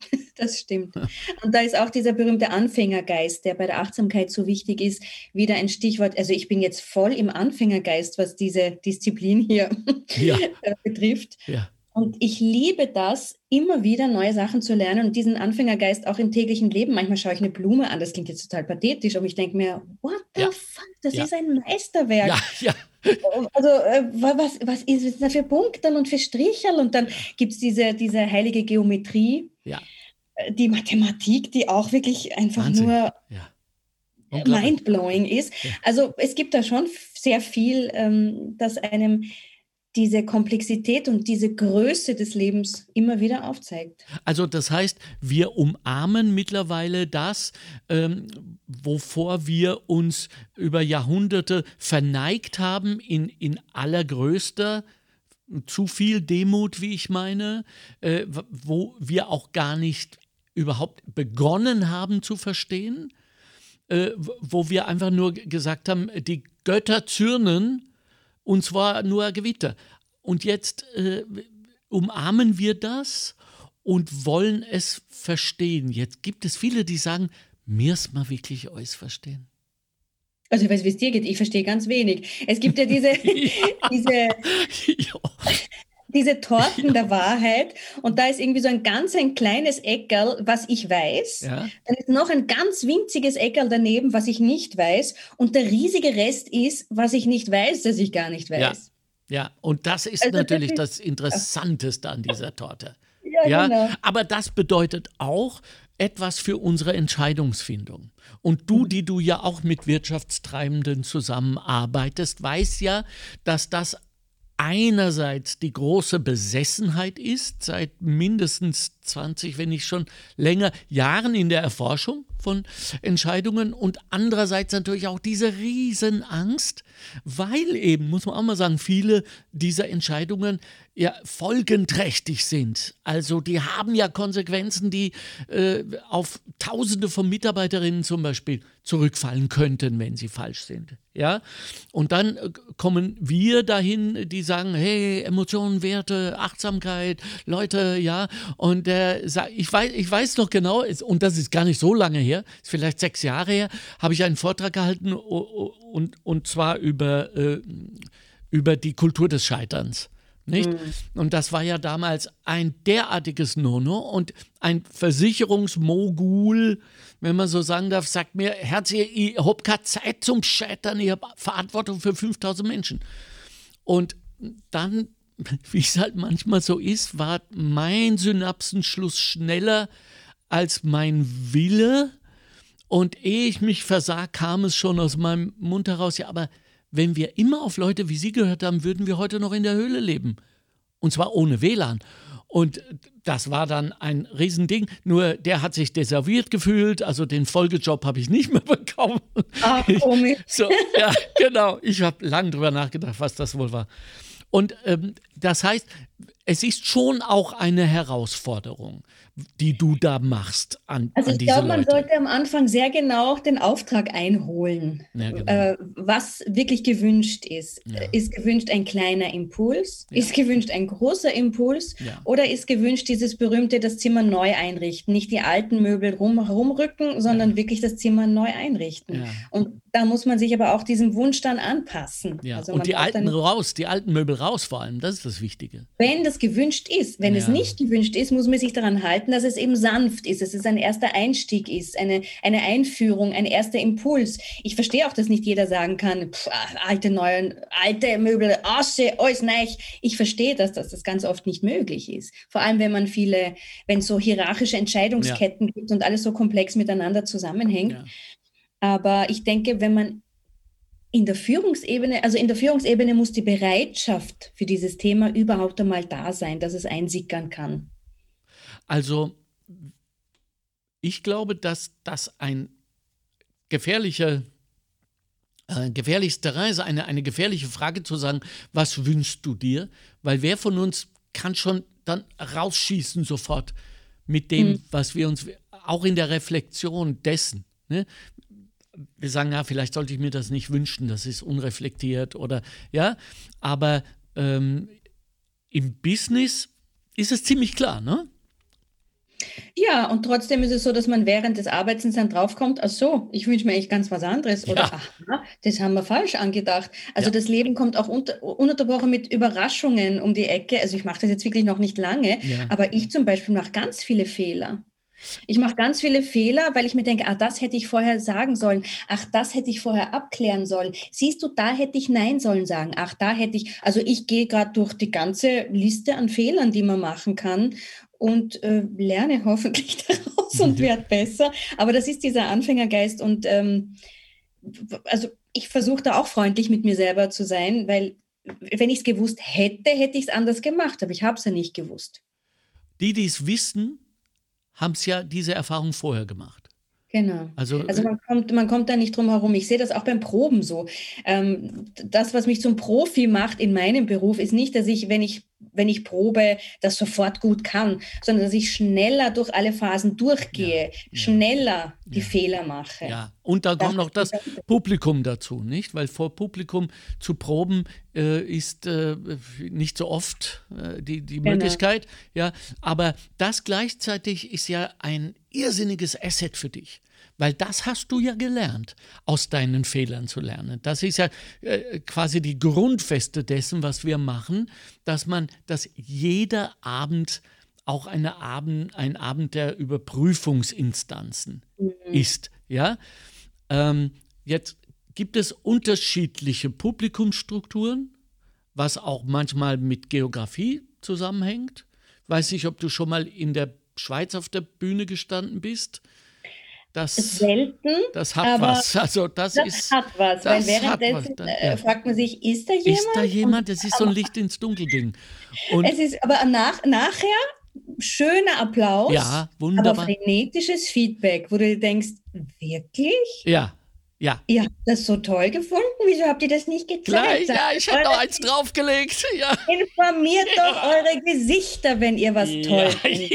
Das stimmt. Und da ist auch dieser berühmte Anfängergeist, der bei der Achtsamkeit so wichtig ist, wieder ein Stichwort. Also ich bin jetzt voll im Anfängergeist, was diese Disziplin hier ja. Äh, betrifft. Ja. Und ich liebe das, immer wieder neue Sachen zu lernen und diesen Anfängergeist auch im täglichen Leben. Manchmal schaue ich eine Blume an, das klingt jetzt total pathetisch, aber ich denke mir, what the ja. fuck, das ja. ist ein Meisterwerk. Ja, ja. Also, äh, was, was ist das für Punkte und für Strichel? Und dann gibt es diese, diese heilige Geometrie, ja. Äh, die Mathematik, die auch wirklich einfach Wahnsinn. nur ja. mindblowing ist. Also, es gibt da schon sehr viel, ähm, das einem diese Komplexität und diese Größe des Lebens immer wieder aufzeigt. Also das heißt, wir umarmen mittlerweile das, ähm, wovor wir uns über Jahrhunderte verneigt haben, in, in allergrößter zu viel Demut, wie ich meine, äh, wo wir auch gar nicht überhaupt begonnen haben zu verstehen, äh, wo wir einfach nur gesagt haben, die Götter zürnen und zwar nur Gewitter. Und jetzt äh, umarmen wir das und wollen es verstehen. Jetzt gibt es viele, die sagen, mir ist mal wirklich alles verstehen. Also ich weiß, wie es dir geht, ich verstehe ganz wenig. Es gibt ja diese, ja. diese, diese Torten der Wahrheit und da ist irgendwie so ein ganz ein kleines Eckerl, was ich weiß. Ja. Dann ist noch ein ganz winziges Eckerl daneben, was ich nicht weiß. Und der riesige Rest ist, was ich nicht weiß, dass ich gar nicht weiß. Ja, ja. und das ist also natürlich das, ist, das Interessanteste an dieser Torte. Ja, ja, genau. aber das bedeutet auch etwas für unsere Entscheidungsfindung. Und du, mhm. die du ja auch mit Wirtschaftstreibenden zusammenarbeitest, weißt ja, dass das einerseits die große Besessenheit ist, seit mindestens 20, wenn nicht schon länger Jahren in der Erforschung von Entscheidungen und andererseits natürlich auch diese Riesenangst, weil eben, muss man auch mal sagen, viele dieser Entscheidungen ja folgenträchtig sind. Also die haben ja Konsequenzen, die äh, auf Tausende von Mitarbeiterinnen zum Beispiel zurückfallen könnten, wenn sie falsch sind. Ja? Und dann äh, kommen wir dahin, die sagen, hey, Emotionen, Werte, Achtsamkeit, Leute, ja. Und äh, ich, weiß, ich weiß noch genau, und das ist gar nicht so lange her, ist vielleicht sechs Jahre her, habe ich einen Vortrag gehalten und, und zwar über, äh, über die Kultur des Scheiterns. Nicht? Mhm. Und das war ja damals ein derartiges Nono und ein Versicherungsmogul, wenn man so sagen darf, sagt mir, Herz, ich habe keine Zeit zum Scheitern, ich habe Verantwortung für 5000 Menschen. Und dann, wie es halt manchmal so ist, war mein Synapsenschluss schneller als mein Wille. Und ehe ich mich versah, kam es schon aus meinem Mund heraus, ja, aber wenn wir immer auf Leute wie Sie gehört haben, würden wir heute noch in der Höhle leben. Und zwar ohne WLAN. Und das war dann ein Riesending. Nur der hat sich deserviert gefühlt. Also den Folgejob habe ich nicht mehr bekommen. Ach, komisch. so, ja, genau. Ich habe lange drüber nachgedacht, was das wohl war. Und ähm, das heißt, es ist schon auch eine Herausforderung die du da machst an, also ich glaube, man sollte am Anfang sehr genau den Auftrag einholen, ja, genau. äh, was wirklich gewünscht ist. Ja. Ist gewünscht ein kleiner Impuls? Ja. Ist gewünscht ein großer Impuls? Oder ist gewünscht dieses berühmte, das Zimmer neu einrichten? Nicht die alten Möbel rum, rumrücken, sondern wirklich das Zimmer neu einrichten. Und da muss man sich aber auch diesem Wunsch dann anpassen. Also und die alten raus, die alten Möbel raus vor allem, das ist das Wichtige. Wenn das gewünscht ist, wenn es nicht gewünscht ist, muss man sich daran halten, dass es eben sanft ist, dass es ein erster Einstieg ist, eine, eine Einführung, ein erster Impuls. Ich verstehe auch, dass nicht jeder sagen kann, pff, alte, neue, alte Möbel, Asche, alles neu. Ich verstehe, dass das, das ganz oft nicht möglich ist. Vor allem, wenn man viele, wenn es so hierarchische Entscheidungsketten ja. gibt und alles so komplex miteinander zusammenhängt. Ja. Aber ich denke, wenn man in der Führungsebene, also in der Führungsebene muss die Bereitschaft für dieses Thema überhaupt einmal da sein, dass es einsickern kann. Also ich glaube, dass das ein gefährlicher äh, gefährlichste Reise, eine, eine gefährliche Frage zu sagen, was wünschst du dir? Weil wer von uns kann schon dann rausschießen sofort mit dem, mhm. was wir uns, auch in der Reflexion dessen. Ne? Wir sagen, ja, vielleicht sollte ich mir das nicht wünschen, das ist unreflektiert oder ja, aber ähm, im Business ist es ziemlich klar, ne? Ja, und trotzdem ist es so, dass man während des Arbeitens dann draufkommt, ach so, ich wünsche mir eigentlich ganz was anderes oder Ja. aha, das haben wir falsch angedacht. Also Ja. das Leben kommt auch unter, ununterbrochen mit Überraschungen um die Ecke. Also ich mache das jetzt wirklich noch nicht lange, Ja. aber ich zum Beispiel mache ganz viele Fehler. Ich mache ganz viele Fehler, weil ich mir denke, ah, das hätte ich vorher sagen sollen. Ach, das hätte ich vorher abklären sollen. Siehst du, da hätte ich Nein sollen sagen. Ach, da hätte ich, also ich gehe gerade durch die ganze Liste an Fehlern, die man machen kann und äh, lerne hoffentlich daraus und werde besser. Aber das ist dieser Anfängergeist und ähm, also ich versuche da auch freundlich mit mir selber zu sein, weil wenn ich es gewusst hätte, hätte ich es anders gemacht, aber ich habe es ja nicht gewusst. Die, die es wissen, haben es ja diese Erfahrung vorher gemacht. Genau. Also, Also man kommt, man kommt da nicht drum herum. Ich sehe das auch beim Proben so. Ähm, das, was mich zum Profi macht in meinem Beruf, ist nicht, dass ich, wenn ich, wenn ich probe, das sofort gut kann, sondern dass ich schneller durch alle Phasen durchgehe, schneller die Ja. Fehler mache. Ja, und da kommt noch das Publikum dazu, nicht? Weil vor Publikum zu proben äh, ist äh, nicht so oft äh, die, die Genau. Möglichkeit. Ja, aber das gleichzeitig ist ja ein irrsinniges Asset für dich. Weil das hast du ja gelernt, aus deinen Fehlern zu lernen. Das ist ja äh, quasi die Grundfeste dessen, was wir machen, dass man, dass jeder Abend auch eine Abend, ein Abend der Überprüfungsinstanzen ist. Ja? Ähm, jetzt gibt es unterschiedliche Publikumsstrukturen, was auch manchmal mit Geografie zusammenhängt. Weiß nicht, ob du schon mal in der Schweiz auf der Bühne gestanden bist. Das, Selten, das hat aber was. Also das, das ist. hat was, das weil währenddessen was, da- äh, ja. fragt man sich, ist da jemand? Ist da jemand? Das ist so ein Licht ins Dunkel-Ding. Und Es ist aber nach, nachher schöner Applaus, ja, aber wunderbar. frenetisches Feedback, wo du denkst, wirklich? Ja, ja. Ihr habt das so toll gefunden? Wieso habt ihr das nicht gezeigt? Gleich, ja, ich Eure- noch eins draufgelegt. Ja. Informiert doch eure Gesichter, wenn ihr was toll findet.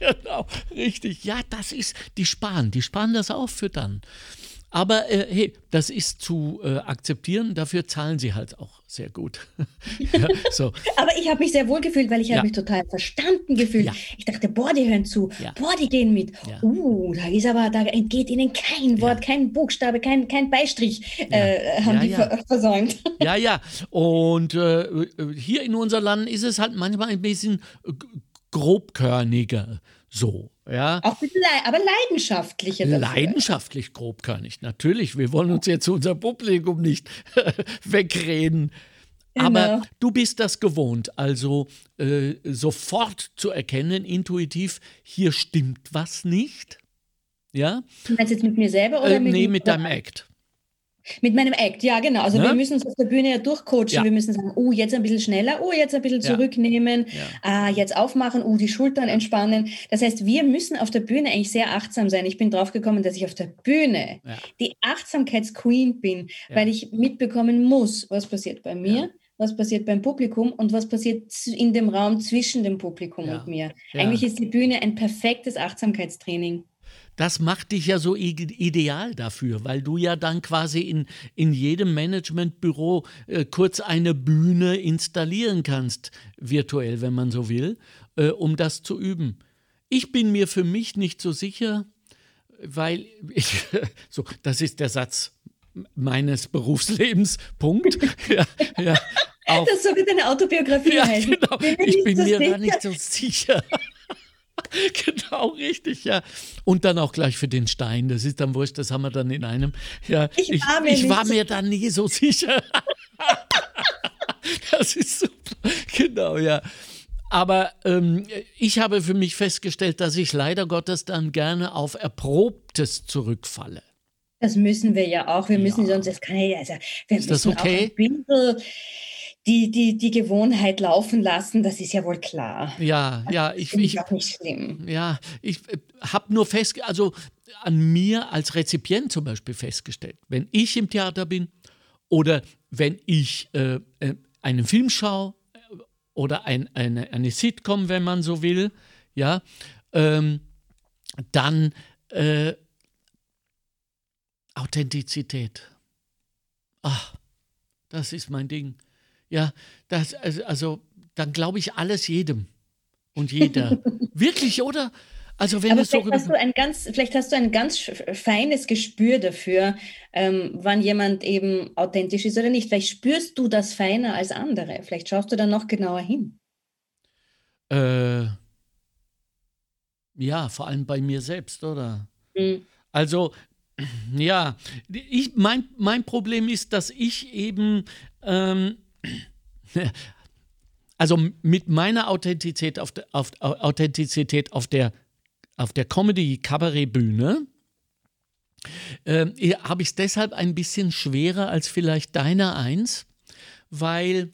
Ja, genau, richtig. Ja, das ist, die sparen, die sparen das auf für dann. Aber äh, hey, das ist zu äh, akzeptieren, dafür zahlen sie halt auch sehr gut. ja, so, Aber ich habe mich sehr wohl gefühlt, weil ich Ja. habe mich total verstanden gefühlt. Ja. Ich dachte, boah, die hören zu, boah, die gehen mit. Uh, da ist aber, da entgeht ihnen kein Wort, kein Buchstabe, kein, kein Beistrich, äh, haben Ja, die ja. ver versäumt. ja, ja. Und äh, hier in unser Land ist es halt manchmal ein bisschen äh, grobkörniger so. Ja. Auch mit Le aber leidenschaftlicher dafür. Leidenschaftlich grobkörnig, natürlich. Wir wollen uns jetzt unser Publikum nicht wegreden. Aber Genau. du bist das gewohnt, also äh, sofort zu erkennen, intuitiv, hier stimmt was nicht. Ja? Du meinst jetzt mit mir selber oder Äh, mit, nee, mit deinem Act. Mit meinem Act, ja, genau. Also Ne? wir müssen uns auf der Bühne ja durchcoachen. Ja. Wir müssen sagen, oh, jetzt ein bisschen schneller, oh, jetzt ein bisschen zurücknehmen, Ja. ah, jetzt aufmachen, oh, die Schultern entspannen. Das heißt, wir müssen auf der Bühne eigentlich sehr achtsam sein. Ich bin drauf gekommen, dass ich auf der Bühne Ja. die Achtsamkeitsqueen bin, weil ich mitbekommen muss, was passiert bei mir, was passiert beim Publikum und was passiert in dem Raum zwischen dem Publikum Ja. und mir. Ja. Eigentlich ist die Bühne ein perfektes Achtsamkeitstraining. Das macht dich ja so ide- ideal dafür, weil du ja dann quasi in, in jedem Managementbüro äh, kurz eine Bühne installieren kannst, virtuell, wenn man so will, äh, um das zu üben. Ich bin mir für mich nicht so sicher, weil ich, so, das ist der Satz meines Berufslebens, Punkt. ja, ja, auf, Das so wird eine Autobiografie ja, heißen. genau. Bin Ich bin mir da sicher. nicht so sicher. genau, richtig, ja. Und dann auch gleich für den Stein. Das ist dann wurscht, das haben wir dann in einem. Ja, Ich ich, war mir ich war mir da nie so sicher. das ist super. Genau, ja. Aber ähm, ich habe für mich festgestellt, dass ich leider Gottes dann gerne auf Erprobtes zurückfalle. Das müssen wir ja auch. Wir müssen Ja. sonst, das kann ja, also wir Ist das müssen okay? auch ein bisschen die, die, die Gewohnheit laufen lassen. Das ist ja wohl klar. Ja, ja, ich, Finde ich, ich auch nicht schlimm. Ja, ich habe nur fest, also an mir als Rezipient zum Beispiel festgestellt, wenn ich im Theater bin oder wenn ich äh, äh, einen Film schaue äh, oder ein, eine, eine Sitcom, wenn man so will, ja, ähm, dann äh, Authentizität. Ach, das ist mein Ding. Ja, das, also, also dann glaube ich alles jedem und jeder. Wirklich, oder? Also wenn Aber es so vielleicht, hast du ein ganz, vielleicht hast du ein ganz feines Gespür dafür, ähm, wann jemand eben authentisch ist oder nicht. Vielleicht spürst du das feiner als andere. Vielleicht schaust du dann noch genauer hin. Äh, ja, vor allem bei mir selbst, oder? Mhm. Also, ja, ich, mein, mein Problem ist, dass ich eben, ähm, also mit meiner Authentizität auf der, auf, Authentizität auf der, auf der Comedy-Kabarett-Bühne, äh, habe ich es deshalb ein bisschen schwerer als vielleicht deiner eins, weil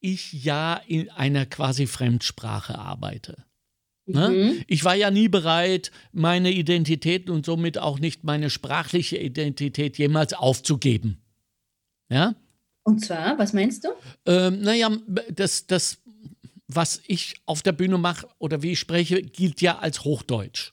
ich ja in einer quasi Fremdsprache arbeite. Ne? Mhm. Ich war ja nie bereit, meine Identität und somit auch nicht meine sprachliche Identität jemals aufzugeben. Ja? Und zwar, was meinst du? Ähm, naja, das, das, was ich auf der Bühne mache oder wie ich spreche, gilt ja als Hochdeutsch.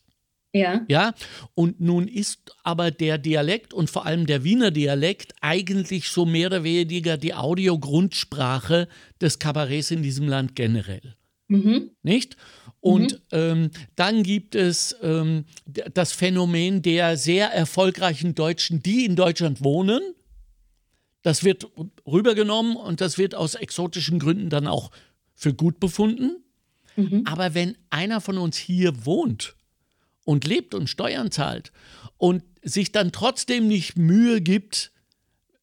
Ja. Ja. Und nun ist aber der Dialekt und vor allem der Wiener Dialekt eigentlich so mehr oder weniger die Audiogrundsprache des Kabarets in diesem Land generell. Mhm. Nicht? Und mhm. ähm, dann gibt es ähm, das Phänomen der sehr erfolgreichen Deutschen, die in Deutschland wohnen. Das wird rübergenommen und das wird aus exotischen Gründen dann auch für gut befunden. Mhm. Aber wenn einer von uns hier wohnt und lebt und Steuern zahlt und sich dann trotzdem nicht Mühe gibt,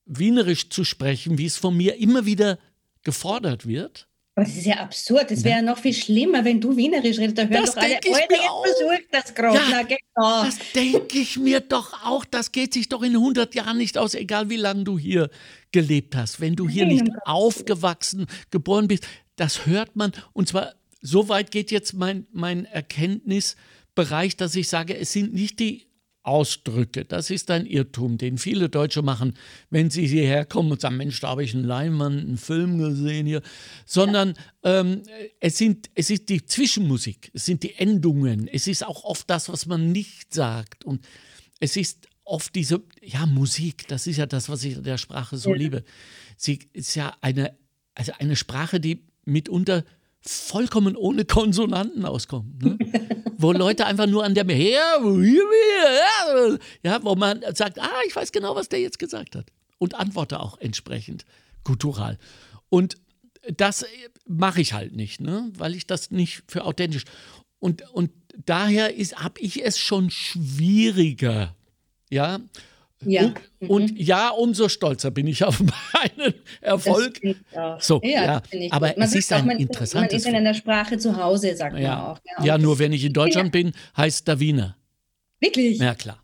Wienerisch zu sprechen, wie es von mir immer wieder gefordert wird, aber das ist ja absurd. Es wäre ja noch viel schlimmer, wenn du Wienerisch redest. Da hören das doch alle, Alter, jetzt versucht das gerade. Ja, genau. Das denke ich mir doch auch. Das geht sich doch in 100 Jahren nicht aus, egal wie lange du hier gelebt hast. Wenn du hier Nein, nicht aufgewachsen, geboren bist, das hört man. Und zwar, so weit geht jetzt mein, mein Erkenntnisbereich, dass ich sage, es sind nicht die Ausdrücke. Das ist ein Irrtum, den viele Deutsche machen, wenn sie hierher kommen und sagen, Mensch, da habe ich einen Leinwand, einen Film gesehen hier. Sondern ja. ähm, es, sind, es ist die Zwischenmusik, es sind die Endungen, es ist auch oft das, was man nicht sagt. Und es ist oft diese, ja, Musik, das ist ja das, was ich an der Sprache so ja. liebe. Sie ist ja eine, also eine Sprache, die mitunter vollkommen ohne Konsonanten auskommt. Ne? wo Leute einfach nur an der ja, wo man sagt, ah, ich weiß genau, was der jetzt gesagt hat. Und antworte auch entsprechend kultural. Und das mache ich halt nicht, ne? weil ich das nicht für authentisch. Und, und daher habe ich es schon schwieriger, ja, ja. Und, mhm. und, ja, umso stolzer bin ich auf meinen Erfolg. So, ja, ja. aber man es ist ein man, interessantes. Man ist in einer Sprache zu Hause, sagt ja. man auch. Ja, ja nur wenn ich in Deutschland bin, heißt der Wiener. Wirklich? Ja, klar.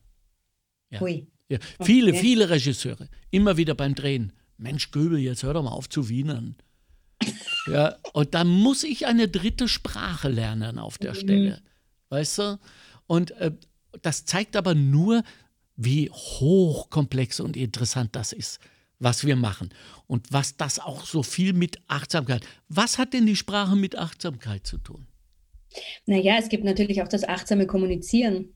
Ja. Hui. Ja. Viele, okay. viele Regisseure, immer wieder beim Drehen. Mensch, Göbel, jetzt hör doch mal auf zu Wienern. ja, und dann muss ich eine dritte Sprache lernen auf der mhm. Stelle. Weißt du? Und äh, das zeigt aber nur, wie hochkomplex und interessant das ist, was wir machen. Und was das auch so viel mit Achtsamkeit. Was hat denn die Sprache mit Achtsamkeit zu tun? Naja, es gibt natürlich auch das achtsame Kommunizieren.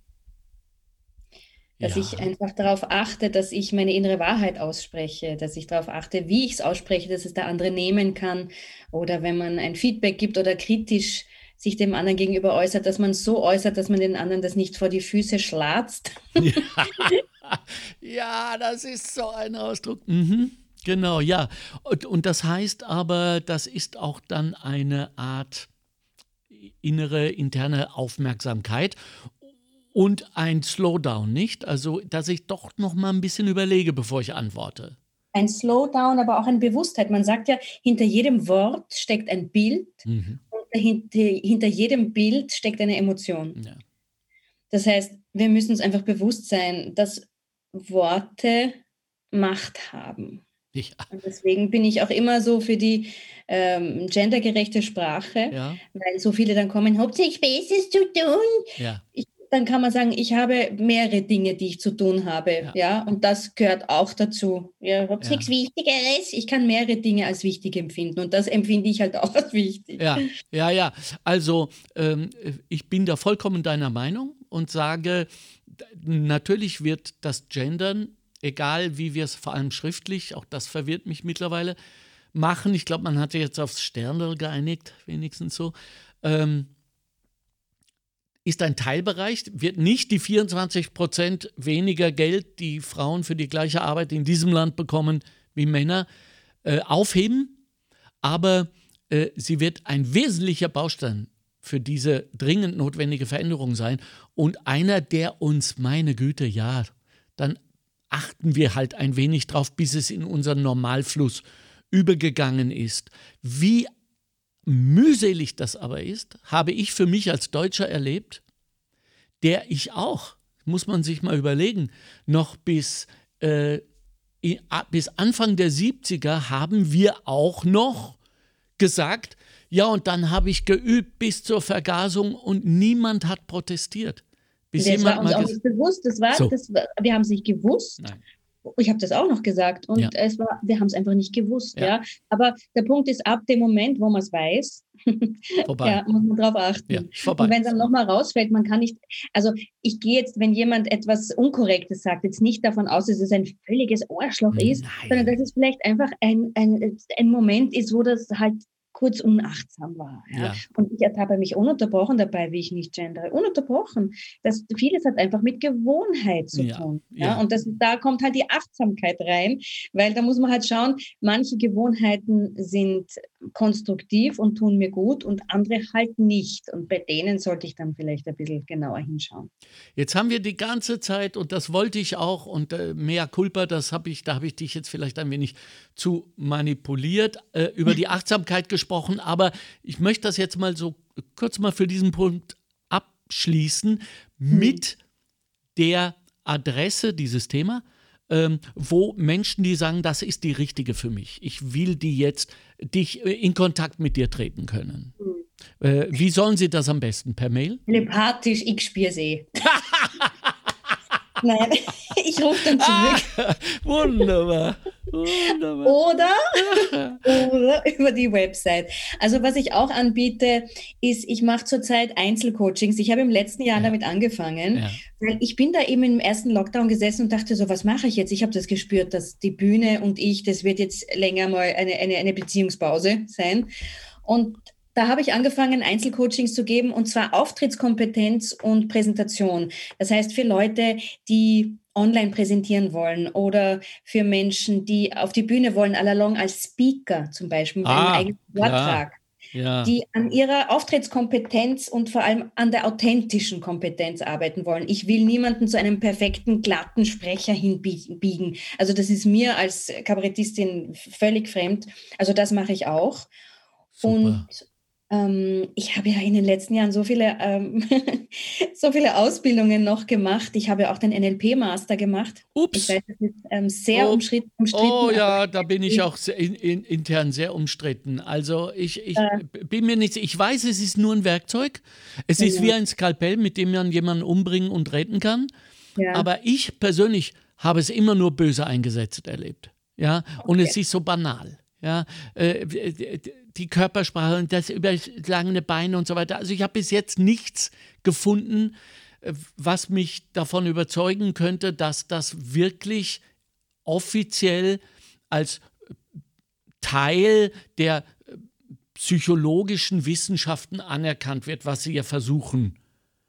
Dass ja. ich einfach darauf achte, dass ich meine innere Wahrheit ausspreche, dass ich darauf achte, wie ich es ausspreche, dass es der andere nehmen kann. Oder wenn man ein Feedback gibt oder kritisch sich dem anderen gegenüber äußert, dass man so äußert, dass man den anderen das nicht vor die Füße schlatzt. Ja, ja das ist so ein Ausdruck. Mhm. Genau, ja. Und, und das heißt aber, das ist auch dann eine Art innere, interne Aufmerksamkeit und ein Slowdown, nicht? Also, dass ich doch noch mal ein bisschen überlege, bevor ich antworte. Ein Slowdown, aber auch eine Bewusstheit. Man sagt ja, hinter jedem Wort steckt ein Bild mhm hinter, hinter jedem Bild steckt eine Emotion. Ja. Das heißt, wir müssen uns einfach bewusst sein, dass Worte Macht haben. Ja. Und deswegen bin ich auch immer so für die ähm, gendergerechte Sprache, ja. weil so viele dann kommen, hauptsächlich Besseres zu tun. Ja. Ich dann kann man sagen, ich habe mehrere Dinge, die ich zu tun habe. Ja, ja? und das gehört auch dazu. Ja, ich habe ja. nichts Wichtigeres. Ich kann mehrere Dinge als wichtig empfinden und das empfinde ich halt auch als wichtig. Ja, ja, ja. Also ähm, ich bin da vollkommen deiner Meinung und sage, natürlich wird das Gendern, egal wie wir es vor allem schriftlich, auch das verwirrt mich mittlerweile, machen. Ich glaube, man hatte jetzt aufs Sterndl geeinigt, wenigstens so. Ähm, ist ein Teilbereich, wird nicht die 24 Prozent weniger Geld, die Frauen für die gleiche Arbeit in diesem Land bekommen wie Männer, äh, aufheben, aber äh, sie wird ein wesentlicher Baustein für diese dringend notwendige Veränderung sein und einer, der uns, meine Güte, ja, dann achten wir halt ein wenig drauf, bis es in unseren Normalfluss übergegangen ist. Wie mühselig das aber ist, habe ich für mich als Deutscher erlebt, der ich auch, muss man sich mal überlegen, noch bis, äh, bis Anfang der 70er haben wir auch noch gesagt, ja, und dann habe ich geübt bis zur Vergasung und niemand hat protestiert. Bis das jemand war uns auch nicht bewusst. Das war, so. das war, wir haben es nicht gewusst. Nein ich habe das auch noch gesagt und ja. es war, wir haben es einfach nicht gewusst, ja. ja. Aber der Punkt ist, ab dem Moment, wo man es weiß, ja, muss man darauf achten. Ja, und wenn es dann nochmal rausfällt, man kann nicht, also ich gehe jetzt, wenn jemand etwas Unkorrektes sagt, jetzt nicht davon aus, dass es ein völliges Arschloch ist, Nein. sondern dass es vielleicht einfach ein, ein, ein Moment ist, wo das halt kurz unachtsam war. Ja? ja. Und ich ertappe mich ununterbrochen dabei, wie ich nicht gendere. Ununterbrochen. Das, vieles hat einfach mit Gewohnheit zu tun. Ja. ja? Und das, da kommt halt die Achtsamkeit rein, weil da muss man halt schauen, manche Gewohnheiten sind konstruktiv und tun mir gut und andere halt nicht. Und bei denen sollte ich dann vielleicht ein bisschen genauer hinschauen. Jetzt haben wir die ganze Zeit, und das wollte ich auch, und äh, mehr Culpa, das habe ich, da habe ich dich jetzt vielleicht ein wenig zu manipuliert, äh, über die Achtsamkeit gesprochen, aber ich möchte das jetzt mal so kurz mal für diesen Punkt abschließen mit der Adresse dieses Thema ähm, wo Menschen, die sagen, das ist die richtige für mich, ich will die jetzt, dich äh, in Kontakt mit dir treten können. Mhm. Äh, wie sollen sie das am besten? Per Mail? Telepathisch, ich spüre sie. Nein, ich rufe dann zurück. Ah, wunderbar. Wunderbar. Oder, oder über die Website. Also was ich auch anbiete, ist, ich mache zurzeit Einzelcoachings. Ich habe im letzten Jahr ja. damit angefangen, ja. weil ich bin da eben im ersten Lockdown gesessen und dachte so, was mache ich jetzt? Ich habe das gespürt, dass die Bühne und ich, das wird jetzt länger mal eine, eine, eine Beziehungspause sein. Und da habe ich angefangen, Einzelcoachings zu geben und zwar Auftrittskompetenz und Präsentation. Das heißt für Leute, die online präsentieren wollen oder für Menschen, die auf die Bühne wollen, allalong als Speaker zum Beispiel mit ah, einem eigenen Vortrag. Ja, ja. die an ihrer Auftrittskompetenz und vor allem an der authentischen Kompetenz arbeiten wollen. Ich will niemanden zu einem perfekten, glatten Sprecher hinbiegen. Also das ist mir als Kabarettistin völlig fremd. Also das mache ich auch. Super. Und ähm, ich habe ja in den letzten Jahren so viele, ähm, so viele Ausbildungen noch gemacht. Ich habe ja auch den NLP-Master gemacht. Ups. Ich weiß, das ist ähm, sehr oh, umstritten. Oh ja, da bin ich auch in, in, intern sehr umstritten. Also ich, ich äh, bin mir nicht, ich weiß, es ist nur ein Werkzeug. Es ja, ist wie ein Skalpell, mit dem man jemanden umbringen und retten kann. Ja. Aber ich persönlich habe es immer nur böse eingesetzt erlebt. Ja, okay. und es ist so banal. Ja, äh, die Körpersprache und das überlangene Beine und so weiter. Also ich habe bis jetzt nichts gefunden, äh, was mich davon überzeugen könnte, dass das wirklich offiziell als Teil der äh, psychologischen Wissenschaften anerkannt wird, was sie ja versuchen.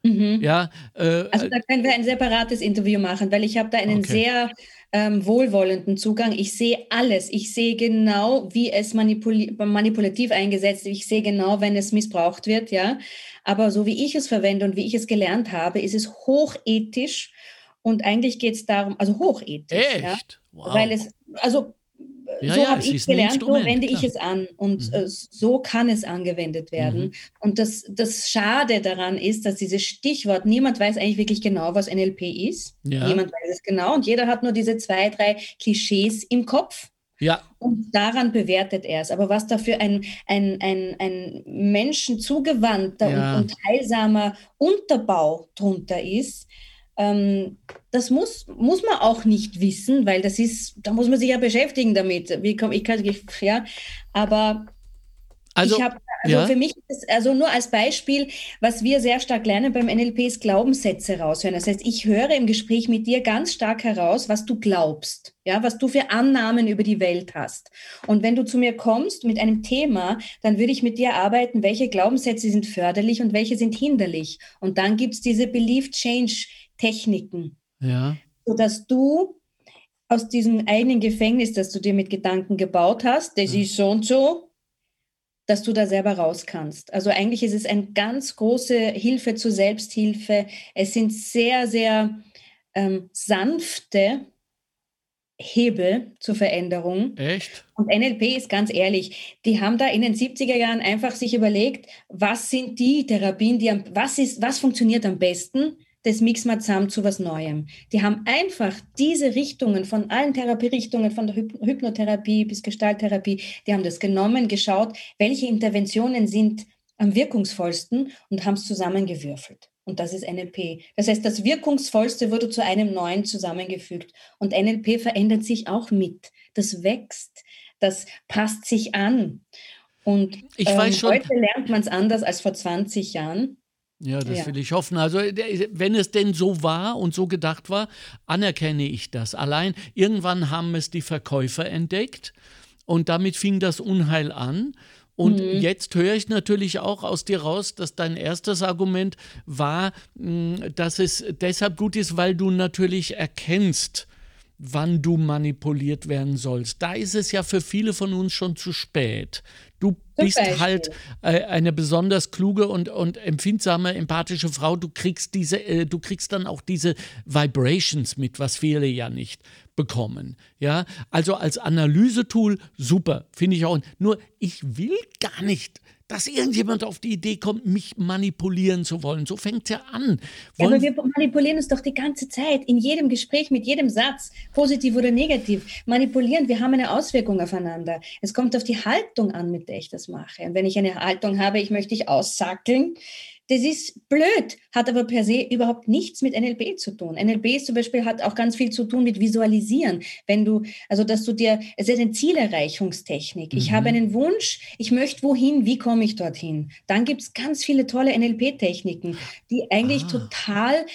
Mhm. Ja, äh, also da können wir ein separates Interview machen, weil ich habe da einen okay. sehr ähm, wohlwollenden Zugang. Ich sehe alles. Ich sehe genau, wie es manipul manipulativ eingesetzt wird. Ich sehe genau, wenn es missbraucht wird, ja. Aber so wie ich es verwende und wie ich es gelernt habe, ist es hochethisch. Und eigentlich geht es darum, also hochethisch. Echt? Ja? Wow. Weil es, also ja, so ja, habe ich gelernt, so wende klar. ich es an und mhm. äh, so kann es angewendet werden. Mhm. Und das, das Schade daran ist, dass dieses Stichwort, niemand weiß eigentlich wirklich genau, was NLP ist. Ja. Niemand weiß es genau und jeder hat nur diese zwei, drei Klischees im Kopf. Ja. Und daran bewertet er es. Aber was da für ein, ein, ein, ein Menschen zugewandter ja. und, und heilsamer Unterbau drunter ist, ähm, das muss, muss man auch nicht wissen, weil das ist, da muss man sich ja beschäftigen damit. Wie komme ich, kann, ja, aber Also, hab, also ja. für mich ist also nur als Beispiel, was wir sehr stark lernen beim NLP ist Glaubenssätze raushören. Das heißt, ich höre im Gespräch mit dir ganz stark heraus, was du glaubst, ja, was du für Annahmen über die Welt hast. Und wenn du zu mir kommst mit einem Thema, dann würde ich mit dir arbeiten, welche Glaubenssätze sind förderlich und welche sind hinderlich. Und dann gibt es diese Belief Change Techniken. Ja. Sodass du aus diesem eigenen Gefängnis, das du dir mit Gedanken gebaut hast, das ja. ist so und so, dass du da selber raus kannst. Also eigentlich ist es eine ganz große Hilfe zur Selbsthilfe. Es sind sehr, sehr ähm, sanfte Hebel zur Veränderung. Echt? Und NLP ist ganz ehrlich, die haben da in den 70er Jahren einfach sich überlegt, was sind die Therapien, die am, was ist, was funktioniert am besten? Das mixen wir zusammen zu was Neuem. Die haben einfach diese Richtungen von allen Therapierichtungen, von der Hypnotherapie bis Gestalttherapie, die haben das genommen, geschaut, welche Interventionen sind am wirkungsvollsten und haben es zusammengewürfelt. Und das ist NLP. Das heißt, das Wirkungsvollste wurde zu einem neuen zusammengefügt. Und NLP verändert sich auch mit. Das wächst, das passt sich an. Und ähm, heute lernt man es anders als vor 20 Jahren. Ja, das ja. will ich hoffen. Also, wenn es denn so war und so gedacht war, anerkenne ich das. Allein irgendwann haben es die Verkäufer entdeckt und damit fing das Unheil an. Und mhm. jetzt höre ich natürlich auch aus dir raus, dass dein erstes Argument war, hm, dass es deshalb gut ist, weil du natürlich erkennst, wann du manipuliert werden sollst. Da ist es ja für viele von uns schon zu spät. Du bist halt äh, eine besonders kluge und, und empfindsame, empathische Frau. Du kriegst diese, äh, du kriegst dann auch diese Vibrations mit, was viele ja nicht bekommen. Ja, also als Analysetool super, finde ich auch. Nur ich will gar nicht dass irgendjemand auf die Idee kommt, mich manipulieren zu wollen. So fängt es ja an. ja, aber wir manipulieren uns doch die ganze Zeit, in jedem Gespräch, mit jedem Satz, positiv oder negativ. Manipulieren, wir haben eine Auswirkung aufeinander. Es kommt auf die Haltung an, mit der ich das mache. Und wenn ich eine Haltung habe, ich möchte dich aussackeln, das ist blöd, hat aber per se überhaupt nichts mit NLP zu tun. NLP zum Beispiel hat auch ganz viel zu tun mit Visualisieren. Wenn du, also dass du dir, es ist eine Zielerreichungstechnik. Mhm. Ich habe einen Wunsch, ich möchte wohin, wie komme ich dorthin? Dann gibt es ganz viele tolle NLP-Techniken, die eigentlich ah. total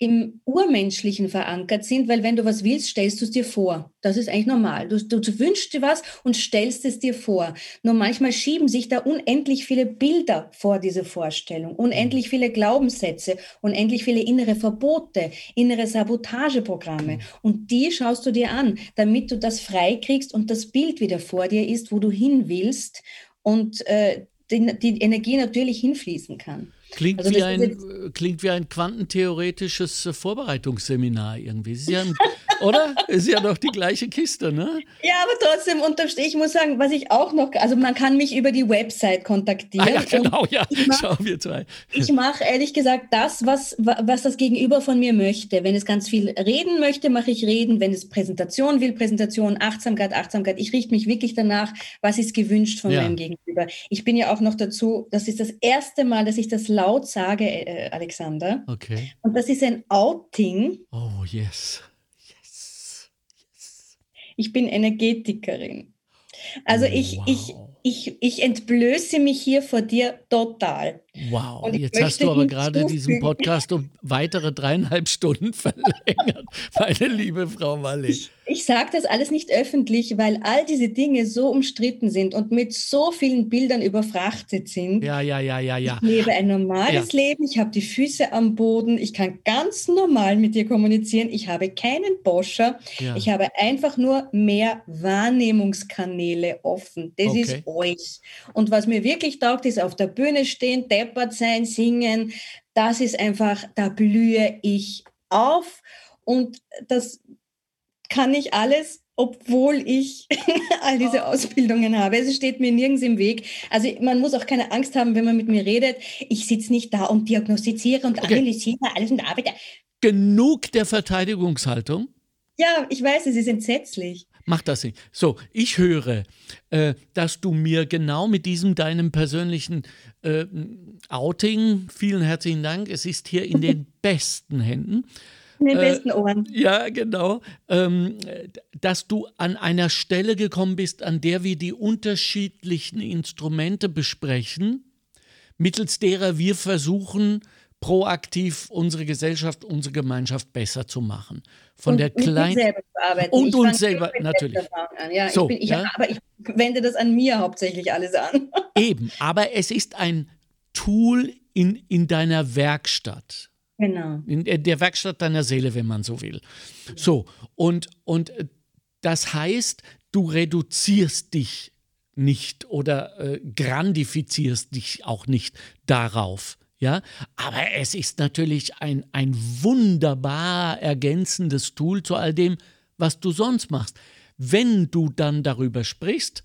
im Urmenschlichen verankert sind, weil wenn du was willst, stellst du es dir vor. Das ist eigentlich normal. Du, du, du, wünschst dir was und stellst es dir vor. Nur manchmal schieben sich da unendlich viele Bilder vor diese Vorstellung, unendlich mhm. viele Glaubenssätze, unendlich viele innere Verbote, innere Sabotageprogramme. Mhm. Und die schaust du dir an, damit du das freikriegst und das Bild wieder vor dir ist, wo du hin willst und äh, die, die Energie natürlich hinfließen kann. Klingt, also wie ein, klingt wie ein quantentheoretisches Vorbereitungsseminar irgendwie. Ja ein, oder? Ist ja doch die gleiche Kiste, ne? Ja, aber trotzdem unterm ich muss sagen, was ich auch noch, also man kann mich über die Website kontaktieren. Ah, ja, genau, ja. Mach, Schauen wir zwei. Ich mache ehrlich gesagt das, was, was das Gegenüber von mir möchte. Wenn es ganz viel reden möchte, mache ich reden. Wenn es Präsentation will, Präsentation, Achtsamkeit, Achtsamkeit. Ich richte mich wirklich danach, was ist gewünscht von ja. meinem Gegenüber. Ich bin ja auch noch dazu, das ist das erste Mal, dass ich das laut sage, äh, Alexander. Okay. Und das ist ein Outing. Oh. Yes. Ich bin Energetikerin. Also ich, wow. ich, ich, ich entblöße mich hier vor dir total. Wow, jetzt hast du aber gerade diesen Podcast um weitere dreieinhalb Stunden verlängert, meine liebe Frau Walli. Ich, ich sage das alles nicht öffentlich, weil all diese Dinge so umstritten sind und mit so vielen Bildern überfrachtet sind. Ja, ja, ja, ja, ja. Ich lebe ein normales ja. Leben, ich habe die Füße am Boden, ich kann ganz normal mit dir kommunizieren, ich habe keinen Boscher, ja. ich habe einfach nur mehr Wahrnehmungskanäle offen. Das okay. ist euch. Und was mir wirklich taugt, ist auf der Bühne stehen, deppert sein, singen. Das ist einfach, da blühe ich auf. Und das kann ich alles obwohl ich all diese oh. Ausbildungen habe. Es steht mir nirgends im Weg. Also man muss auch keine Angst haben, wenn man mit mir redet. Ich sitze nicht da und diagnostiziere und okay. analysiere alles und arbeite. Genug der Verteidigungshaltung? Ja, ich weiß, es ist entsetzlich. Mach das nicht. So, ich höre, äh, dass du mir genau mit diesem deinem persönlichen äh, Outing, vielen herzlichen Dank, es ist hier in den besten Händen, In den äh, besten Ohren. Ja, genau. Ähm, dass du an einer Stelle gekommen bist, an der wir die unterschiedlichen Instrumente besprechen, mittels derer wir versuchen, proaktiv unsere Gesellschaft, unsere Gemeinschaft besser zu machen. Von und der kleinen und uns selber natürlich. Ja, so, ich bin, ich, ja? Aber ich wende das an mir hauptsächlich alles an. Eben, aber es ist ein Tool in, in deiner Werkstatt. Genau. In der Werkstatt deiner Seele, wenn man so will. So, und, und das heißt, du reduzierst dich nicht oder äh, grandifizierst dich auch nicht darauf. Ja, aber es ist natürlich ein, ein wunderbar ergänzendes Tool zu all dem, was du sonst machst. Wenn du dann darüber sprichst,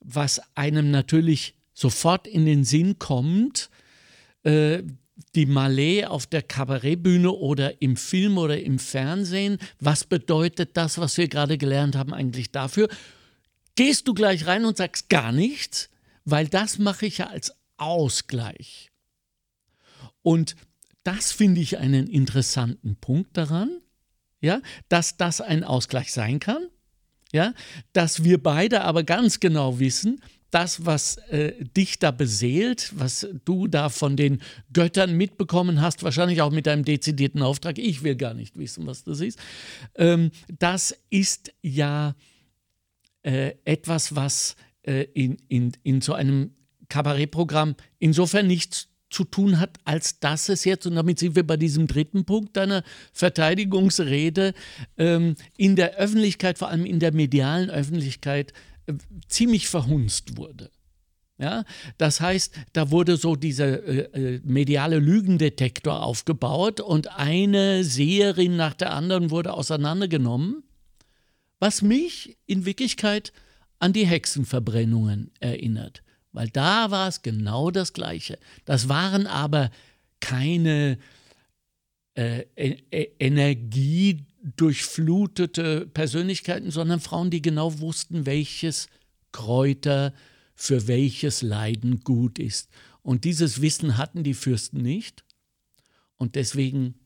was einem natürlich sofort in den Sinn kommt, äh, die Malé auf der Kabarettbühne oder im Film oder im Fernsehen, was bedeutet das, was wir gerade gelernt haben, eigentlich dafür? Gehst du gleich rein und sagst gar nichts, weil das mache ich ja als Ausgleich. Und das finde ich einen interessanten Punkt daran, ja, dass das ein Ausgleich sein kann, ja, dass wir beide aber ganz genau wissen, das, was äh, dich da beseelt, was du da von den Göttern mitbekommen hast, wahrscheinlich auch mit deinem dezidierten Auftrag, ich will gar nicht wissen, was das ist, ähm, das ist ja äh, etwas, was äh, in, in, in so einem Kabarettprogramm insofern nichts zu tun hat, als dass es jetzt, und damit sind wir bei diesem dritten Punkt deiner Verteidigungsrede, ähm, in der Öffentlichkeit, vor allem in der medialen Öffentlichkeit, äh, ziemlich verhunzt wurde. Ja, das heißt, da wurde so dieser äh, äh, mediale Lügendetektor aufgebaut und eine Seherin nach der anderen wurde auseinandergenommen, was mich in Wirklichkeit an die Hexenverbrennungen erinnert weil da war es genau das Gleiche. Das waren aber keine äh, e, e energiedurchflutete Persönlichkeiten, sondern Frauen, die genau wussten, welches Kräuter für welches Leiden gut ist. Und dieses Wissen hatten die Fürsten nicht. Und deswegen,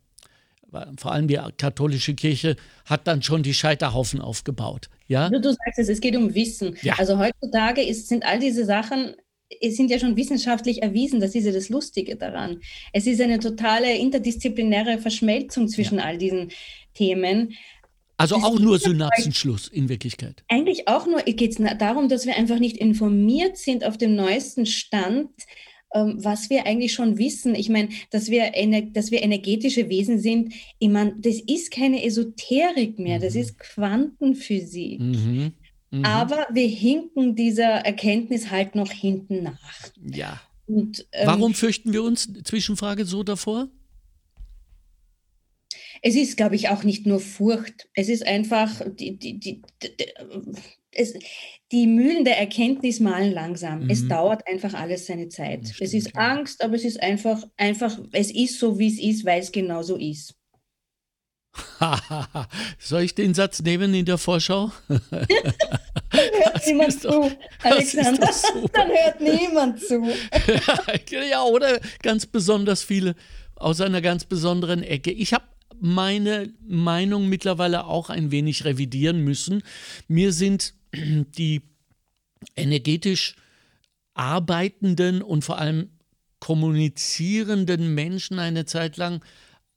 vor allem die katholische Kirche, hat dann schon die Scheiterhaufen aufgebaut. Ja? Du, du sagst es, es geht um Wissen. Ja. Also heutzutage ist, sind all diese Sachen es sind ja schon wissenschaftlich erwiesen, das ist ja das Lustige daran. Es ist eine totale interdisziplinäre Verschmelzung zwischen ja. all diesen Themen. Also das auch nur Synapsenschluss in Wirklichkeit. Eigentlich auch nur, geht es darum, dass wir einfach nicht informiert sind auf dem neuesten Stand, was wir eigentlich schon wissen. Ich meine, dass wir, dass wir energetische Wesen sind, ich meine, das ist keine Esoterik mehr, mhm. das ist Quantenphysik. Mhm. Mhm. Aber wir hinken dieser Erkenntnis halt noch hinten nach. Ja. Und, ähm, Warum fürchten wir uns, Zwischenfrage, so davor? Es ist, glaube ich, auch nicht nur Furcht. Es ist einfach, die, die, die, es, die Mühlen der Erkenntnis malen langsam. Mhm. Es dauert einfach alles seine Zeit. Stimmt, es ist. Angst, aber es ist einfach, einfach, es ist so, wie es ist, weil es genau so ist. Soll ich den Satz nehmen in der Vorschau? hört niemand zu, Alexander. Dann hört niemand zu. ja, oder ganz besonders viele aus einer ganz besonderen Ecke. Ich habe meine Meinung mittlerweile auch ein wenig revidieren müssen. Mir sind die energetisch arbeitenden und vor allem kommunizierenden Menschen eine Zeit lang